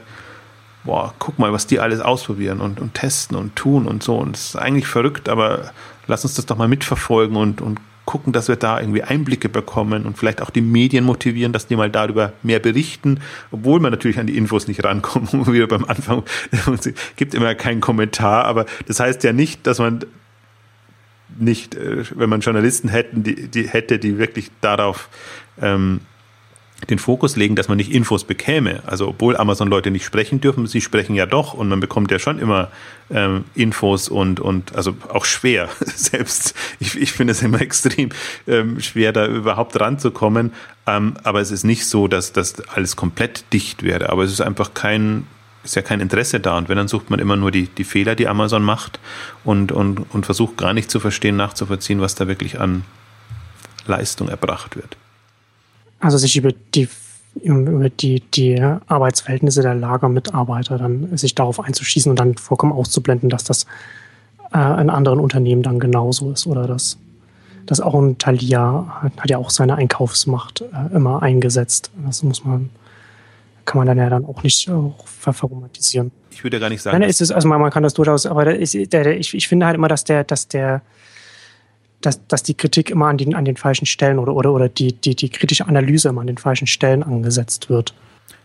Speaker 2: boah, guck mal, was die alles ausprobieren und, und testen und tun und so. Und es ist eigentlich verrückt, aber lass uns das doch mal mitverfolgen und, und gucken, dass wir da irgendwie Einblicke bekommen und vielleicht auch die Medien motivieren, dass die mal darüber mehr berichten, obwohl man natürlich an die Infos nicht rankommt, wie beim Anfang. Es gibt immer keinen Kommentar, aber das heißt ja nicht, dass man nicht, äh, wenn man Journalisten hätten, die, die hätte, die wirklich darauf ähm, den Fokus legen, dass man nicht Infos bekäme. Also obwohl Amazon-Leute nicht sprechen dürfen, sie sprechen ja doch und man bekommt ja schon immer ähm, Infos und, und also auch schwer. Selbst ich, ich finde es immer extrem ähm, schwer, da überhaupt ranzukommen. Ähm, aber es ist nicht so, dass das alles komplett dicht wäre. Aber es ist einfach kein, ist ja kein Interesse da. Und wenn, dann sucht man immer nur die, die Fehler, die Amazon macht und, und, und versucht gar nicht zu verstehen, nachzuvollziehen, was da wirklich an Leistung erbracht wird.
Speaker 1: Also sich über die über die, die Arbeitsverhältnisse der Lagermitarbeiter dann sich darauf einzuschießen und dann vollkommen auszublenden, dass das äh, in anderen Unternehmen dann genauso ist oder dass das auch ein Thalia hat, hat ja auch seine Einkaufsmacht äh, immer eingesetzt. Das muss man kann man dann ja dann auch nicht auch verromantisieren.
Speaker 2: Ich würde ja gar nicht sagen.
Speaker 1: Nein, ist es, also man, man kann das durchaus, aber ist, der, ich, ich finde halt immer, dass der, dass der dass, dass die Kritik immer an den, an den falschen Stellen oder, oder, oder die, die, die kritische Analyse immer an den falschen Stellen angesetzt wird.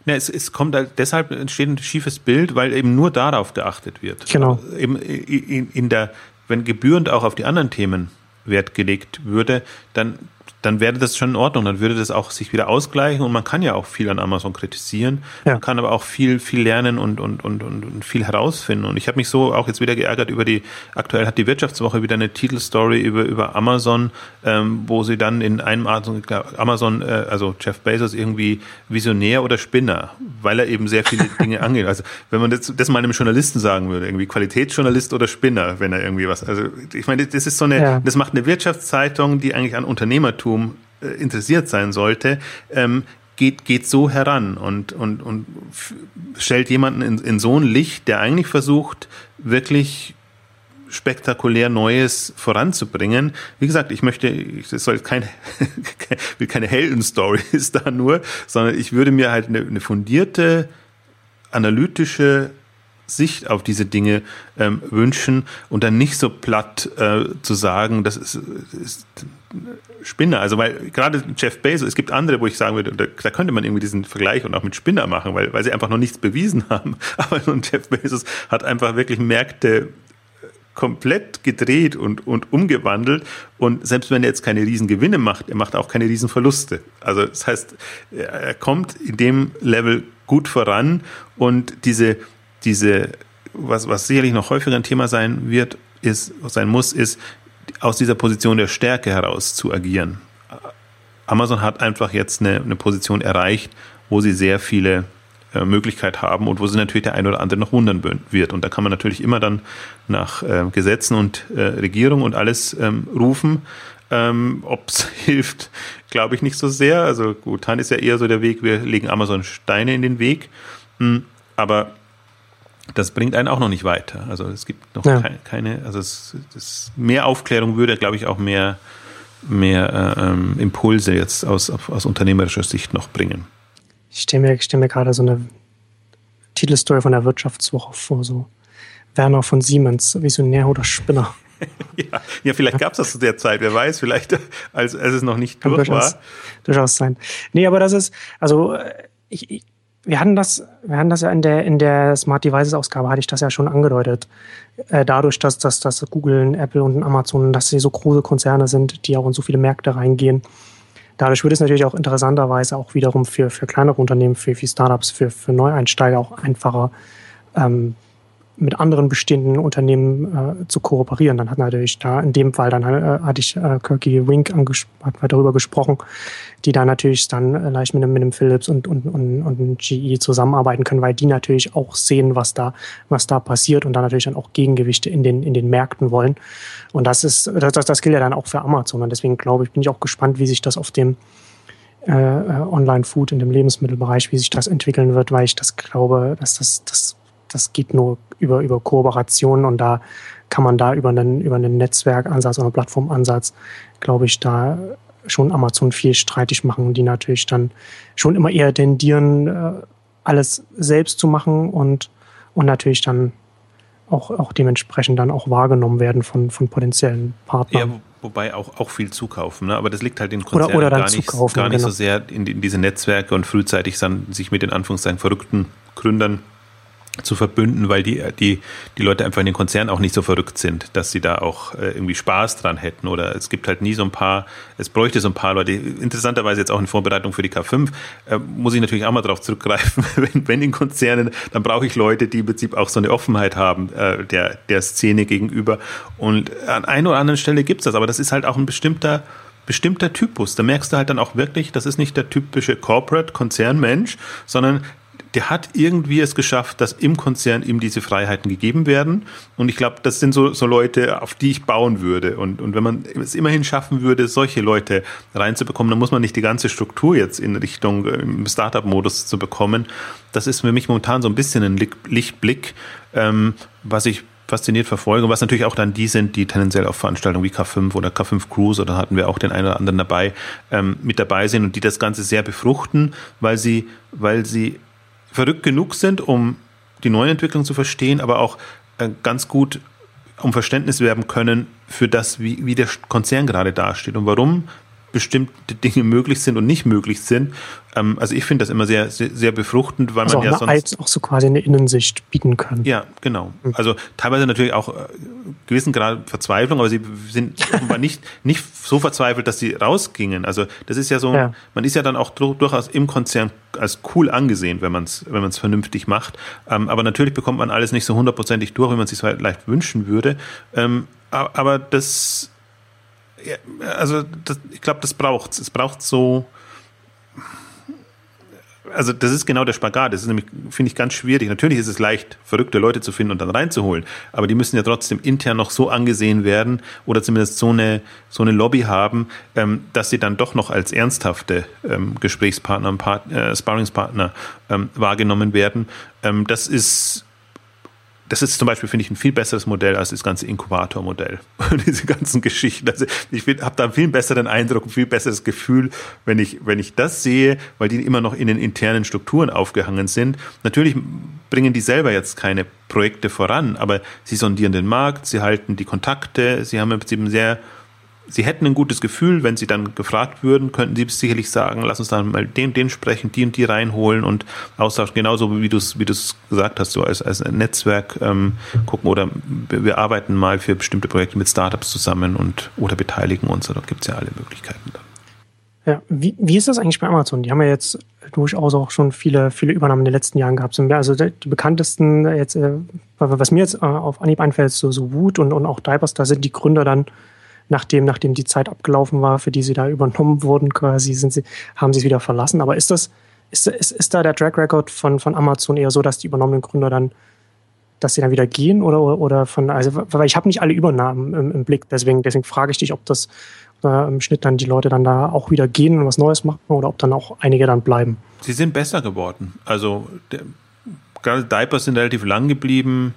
Speaker 2: Ja, es, es kommt halt, deshalb entsteht ein schiefes Bild, weil eben nur darauf geachtet wird.
Speaker 1: Genau.
Speaker 2: Eben in, in der, wenn gebührend auch auf die anderen Themen Wert gelegt würde, dann dann wäre das schon in Ordnung, dann würde das auch sich wieder ausgleichen und man kann ja auch viel an Amazon kritisieren, ja. man kann aber auch viel, viel lernen und, und, und, und, viel herausfinden. Und ich habe mich so auch jetzt wieder geärgert über die, aktuell hat die Wirtschaftswoche wieder eine Titelstory über, über Amazon, ähm, wo sie dann in einem Amazon, äh, also Jeff Bezos irgendwie Visionär oder Spinner, weil er eben sehr viele Dinge angeht. Also wenn man das, das mal einem Journalisten sagen würde, irgendwie Qualitätsjournalist oder Spinner, wenn er irgendwie was, also ich meine, das ist so eine, ja. das macht eine Wirtschaftszeitung, die eigentlich an Unternehmertum äh, interessiert sein sollte, ähm, geht, geht so heran und, und, und stellt jemanden in, in so ein Licht, der eigentlich versucht, wirklich spektakulär Neues voranzubringen. Wie gesagt, ich möchte, es soll keine, will keine Heldenstories da nur, sondern ich würde mir halt eine, eine fundierte, analytische Sicht auf diese Dinge ähm, wünschen und dann nicht so platt äh, zu sagen, das ist, ist Spinner. Also weil gerade Jeff Bezos, es gibt andere, wo ich sagen würde, da, da, könnte man irgendwie diesen Vergleich und auch mit Spinner machen, weil, weil sie einfach noch nichts bewiesen haben. Aber ein Jeff Bezos hat einfach wirklich Märkte komplett gedreht und, und umgewandelt. Und selbst wenn er jetzt keine riesen Gewinne macht, er macht auch keine riesen Verluste. Also das heißt, er kommt in dem Level gut voran und diese diese, was, was sicherlich noch häufiger ein Thema sein wird, ist, sein muss, ist, aus dieser Position der Stärke heraus zu agieren. Amazon hat einfach jetzt eine, eine Position erreicht, wo sie sehr viele äh, Möglichkeiten haben und wo sie natürlich der ein oder andere noch wundern wird. Und da kann man natürlich immer dann nach äh, Gesetzen und äh, Regierung und alles ähm, rufen. Ähm, Ob es hilft, glaube ich nicht so sehr. Also gut, dann ist ja eher so der Weg, wir legen Amazon Steine in den Weg. Hm, aber das bringt einen auch noch nicht weiter. Also es gibt noch ja. keine, also es, es, mehr Aufklärung würde, glaube ich, auch mehr, mehr äh, ähm, Impulse jetzt aus, aus unternehmerischer Sicht noch bringen.
Speaker 1: Ich stelle mir, stell mir gerade so eine Titelstory von der Wirtschaftswoche vor, so Werner von Siemens, Visionär oder Spinner.
Speaker 2: ja, ja, vielleicht gab es das zu der Zeit, wer weiß, vielleicht als, als es noch nicht Kann durch durchaus, war.
Speaker 1: Durchaus sein. Nee, aber das ist, also äh, ich, ich wir hatten das, wir hatten das ja in der, in der Smart Devices Ausgabe, hatte ich das ja schon angedeutet. Äh, dadurch, dass, dass, dass Google, Apple und Amazon, dass sie so große Konzerne sind, die auch in so viele Märkte reingehen. Dadurch wird es natürlich auch interessanterweise auch wiederum für, für kleinere Unternehmen, für, für Startups, für, für Neueinsteiger auch einfacher, ähm, mit anderen bestehenden Unternehmen äh, zu kooperieren. Dann hat natürlich da in dem Fall dann äh, hatte ich äh, Kirky Wink hat darüber gesprochen, die da natürlich dann äh, leicht mit einem, mit einem Philips und, und, und, und GE zusammenarbeiten können, weil die natürlich auch sehen, was da, was da passiert und dann natürlich dann auch Gegengewichte in den, in den Märkten wollen. Und das ist, das, das gilt ja dann auch für Amazon. Und deswegen glaube ich, bin ich auch gespannt, wie sich das auf dem äh, äh, Online-Food in dem Lebensmittelbereich, wie sich das entwickeln wird, weil ich das glaube, dass das, das das geht nur über, über Kooperationen und da kann man da über einen, über einen Netzwerkansatz oder Plattformansatz, glaube ich, da schon Amazon viel streitig machen, die natürlich dann schon immer eher tendieren, äh, alles selbst zu machen und, und natürlich dann auch, auch dementsprechend dann auch wahrgenommen werden von, von potenziellen Partnern. Ja,
Speaker 2: wobei auch, auch viel zukaufen, ne? aber das liegt halt in Konzernen
Speaker 1: oder, oder
Speaker 2: gar, nicht, gar nicht genau. so sehr in, in, diese Netzwerke und frühzeitig dann sich mit den Anführungszeichen verrückten Gründern zu verbünden, weil die, die, die Leute einfach in den Konzernen auch nicht so verrückt sind, dass sie da auch äh, irgendwie Spaß dran hätten. Oder es gibt halt nie so ein paar, es bräuchte so ein paar Leute. Interessanterweise jetzt auch in Vorbereitung für die K5 äh, muss ich natürlich auch mal darauf zurückgreifen, wenn, wenn in Konzernen, dann brauche ich Leute, die im Prinzip auch so eine Offenheit haben äh, der, der Szene gegenüber. Und an einer oder anderen Stelle gibt's das, aber das ist halt auch ein bestimmter bestimmter Typus. Da merkst du halt dann auch wirklich, das ist nicht der typische Corporate-Konzernmensch, sondern der hat irgendwie es geschafft, dass im Konzern ihm diese Freiheiten gegeben werden. Und ich glaube, das sind so, so Leute, auf die ich bauen würde. Und, und wenn man es immerhin schaffen würde, solche Leute reinzubekommen, dann muss man nicht die ganze Struktur jetzt in Richtung äh, Startup-Modus zu bekommen. Das ist für mich momentan so ein bisschen ein Lichtblick, ähm, was ich fasziniert verfolge und was natürlich auch dann die sind, die tendenziell auf Veranstaltungen wie K5 oder K5 Cruise oder hatten wir auch den einen oder anderen dabei, ähm, mit dabei sind und die das Ganze sehr befruchten, weil sie, weil sie verrückt genug sind, um die neuen Entwicklungen zu verstehen, aber auch äh, ganz gut um Verständnis werben können für das, wie, wie der Konzern gerade dasteht und warum bestimmte Dinge möglich sind und nicht möglich sind. Ähm, also ich finde das immer sehr, sehr, sehr befruchtend, weil also man ja sonst
Speaker 1: als auch so quasi eine Innensicht bieten kann.
Speaker 2: Ja, genau. Hm. Also teilweise natürlich auch äh, gewissen Grad Verzweiflung, aber sie sind offenbar nicht nicht so verzweifelt, dass sie rausgingen. Also das ist ja so, ja. man ist ja dann auch durchaus im Konzern als cool angesehen, wenn man es wenn man es vernünftig macht. Ähm, aber natürlich bekommt man alles nicht so hundertprozentig durch, wie man es sich vielleicht wünschen würde. Ähm, aber das also das, ich glaube, das braucht es. Es braucht so. Also das ist genau der Spagat. Das ist nämlich, finde ich, ganz schwierig. Natürlich ist es leicht, verrückte Leute zu finden und dann reinzuholen, aber die müssen ja trotzdem intern noch so angesehen werden oder zumindest so eine, so eine Lobby haben, ähm, dass sie dann doch noch als ernsthafte ähm, Gesprächspartner und äh, Sparringspartner ähm, wahrgenommen werden. Ähm, das ist das ist zum Beispiel, finde ich, ein viel besseres Modell als das ganze Inkubator-Modell. Diese ganzen Geschichten. Also ich habe da einen viel besseren Eindruck, ein viel besseres Gefühl, wenn ich, wenn ich das sehe, weil die immer noch in den internen Strukturen aufgehangen sind. Natürlich bringen die selber jetzt keine Projekte voran, aber sie sondieren den Markt, sie halten die Kontakte, sie haben im Prinzip ein sehr sie hätten ein gutes Gefühl, wenn sie dann gefragt würden, könnten sie sicherlich sagen, lass uns dann mal den, den sprechen, die und die reinholen und austauschen, genauso wie du es wie gesagt hast, so als, als Netzwerk ähm, gucken oder wir arbeiten mal für bestimmte Projekte mit Startups zusammen und oder beteiligen uns, da gibt es ja alle Möglichkeiten dann.
Speaker 1: Ja, wie, wie ist das eigentlich bei Amazon? Die haben ja jetzt durchaus auch schon viele, viele Übernahmen in den letzten Jahren gehabt. Also die bekanntesten jetzt, äh, was mir jetzt äh, auf Anhieb einfällt, so, so Woot und, und auch Diapers, da sind die Gründer dann nachdem, nachdem die Zeit abgelaufen war, für die sie da übernommen wurden, quasi, sind sie, haben sie es wieder verlassen. Aber ist das, ist, ist, ist da der Track Record von, von Amazon eher so, dass die übernommenen Gründer dann, dass sie dann wieder gehen oder, oder von, also, weil ich habe nicht alle Übernahmen im, im, Blick, deswegen, deswegen frage ich dich, ob das äh, im Schnitt dann die Leute dann da auch wieder gehen und was Neues machen oder ob dann auch einige dann bleiben.
Speaker 2: Sie sind besser geworden. Also, der, Diapers sind relativ lang geblieben.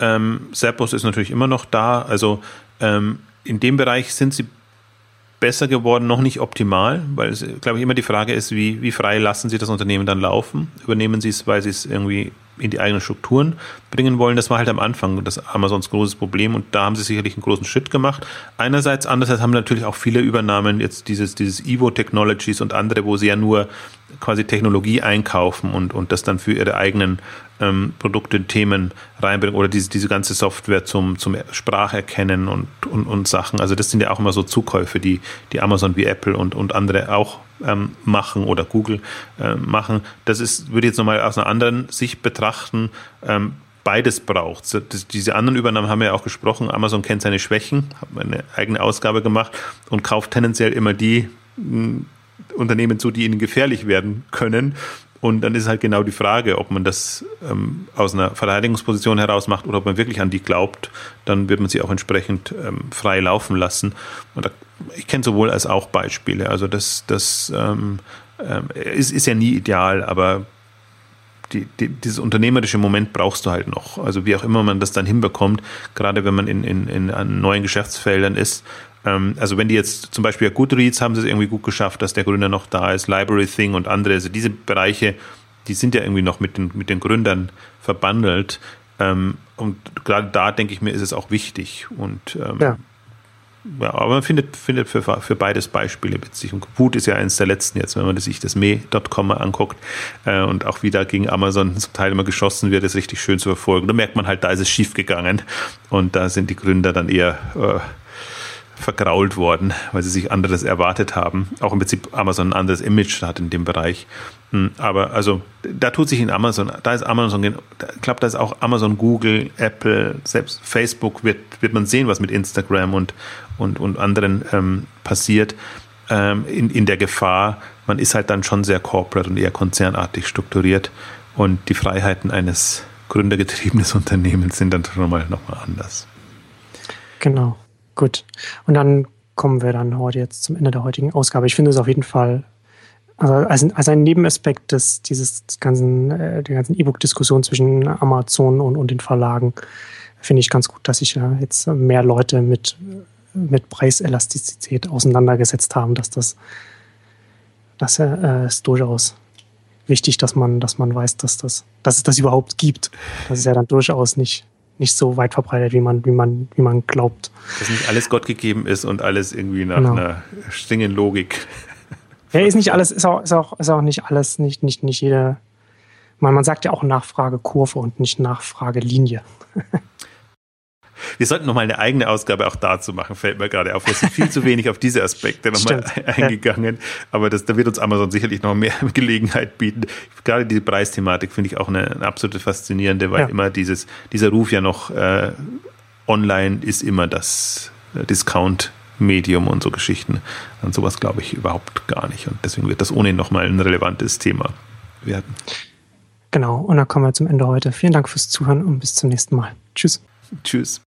Speaker 2: Ähm, Zappos ist natürlich immer noch da. Also, ähm, in dem Bereich sind sie besser geworden, noch nicht optimal, weil es, glaube ich, immer die Frage ist, wie, wie frei lassen sie das Unternehmen dann laufen? Übernehmen sie es, weil sie es irgendwie in die eigenen Strukturen bringen wollen? Das war halt am Anfang das Amazons großes Problem und da haben sie sicherlich einen großen Schritt gemacht. Einerseits, andererseits haben natürlich auch viele Übernahmen jetzt dieses, dieses Evo Technologies und andere, wo sie ja nur quasi Technologie einkaufen und, und das dann für ihre eigenen ähm, Produkte, Themen reinbringen oder diese, diese ganze Software zum, zum Spracherkennen und, und, und Sachen. Also das sind ja auch immer so Zukäufe, die, die Amazon wie Apple und, und andere auch ähm, machen oder Google äh, machen. Das ist, würde ich jetzt nochmal aus einer anderen Sicht betrachten. Ähm, beides braucht. Diese anderen Übernahmen haben wir ja auch gesprochen. Amazon kennt seine Schwächen, hat eine eigene Ausgabe gemacht und kauft tendenziell immer die Unternehmen zu, die ihnen gefährlich werden können. Und dann ist halt genau die Frage, ob man das ähm, aus einer Verteidigungsposition heraus macht oder ob man wirklich an die glaubt. Dann wird man sie auch entsprechend ähm, frei laufen lassen. Und da, ich kenne sowohl als auch Beispiele. Also das, das ähm, äh, ist, ist ja nie ideal, aber die, die, dieses unternehmerische Moment brauchst du halt noch. Also wie auch immer man das dann hinbekommt, gerade wenn man in, in, in neuen Geschäftsfeldern ist, ähm, also wenn die jetzt zum Beispiel Goodreads haben sie es irgendwie gut geschafft, dass der Gründer noch da ist, Library Thing und andere, also diese Bereiche, die sind ja irgendwie noch mit den, mit den Gründern verbandelt. Ähm, und gerade da denke ich mir, ist es auch wichtig. Und ähm, ja. Ja. aber man findet, findet für, für beides Beispiele witzig. Und Wut ist ja eines der letzten jetzt, wenn man sich das Me.com mal anguckt äh, und auch wieder gegen Amazon zum Teil immer geschossen wird, ist richtig schön zu verfolgen. Da merkt man halt, da ist es schief gegangen. Und da sind die Gründer dann eher äh, vergrault worden, weil sie sich anderes erwartet haben. Auch im Prinzip Amazon ein anderes Image hat in dem Bereich. Hm, aber also da tut sich in Amazon, da ist Amazon, ich glaube, da ist auch Amazon, Google, Apple, selbst Facebook wird, wird man sehen, was mit Instagram und, und, und anderen ähm, passiert. Ähm, in, in der Gefahr, man ist halt dann schon sehr corporate und eher konzernartig strukturiert und die Freiheiten eines gründergetriebenen Unternehmens sind dann schon mal nochmal anders.
Speaker 1: Genau. Gut. Und dann kommen wir dann heute jetzt zum Ende der heutigen Ausgabe. Ich finde es auf jeden Fall also als, als ein Nebenaspekt des, dieses ganzen, äh, der ganzen E-Book-Diskussion zwischen Amazon und, und den Verlagen finde ich ganz gut, dass sich ja jetzt mehr Leute mit, mit Preiselastizität auseinandergesetzt haben, dass das, das äh, ist durchaus wichtig, dass man, dass man weiß, dass das, dass es das überhaupt gibt. Das ist ja dann durchaus nicht, nicht so weit verbreitet, wie man, wie man, wie man glaubt.
Speaker 2: Dass nicht alles Gott gegeben ist und alles irgendwie nach genau. einer strengen Logik.
Speaker 1: Ja, ist nicht alles, ist auch, ist auch, ist auch nicht alles, nicht, nicht, nicht jede. Man, man sagt ja auch Nachfragekurve und nicht Nachfragelinie.
Speaker 2: Wir sollten nochmal eine eigene Ausgabe auch dazu machen, fällt mir gerade auf. Wir sind viel zu wenig auf diese Aspekte nochmal eingegangen. Aber das, da wird uns Amazon sicherlich noch mehr Gelegenheit bieten. Gerade diese Preisthematik finde ich auch eine, eine absolute faszinierende, weil ja. immer dieses, dieser Ruf ja noch äh, online ist immer das äh, Discount. Medium und so Geschichten. An sowas glaube ich überhaupt gar nicht. Und deswegen wird das ohnehin nochmal ein relevantes Thema werden.
Speaker 1: Genau, und dann kommen wir zum Ende heute. Vielen Dank fürs Zuhören und bis zum nächsten Mal. Tschüss.
Speaker 2: Tschüss.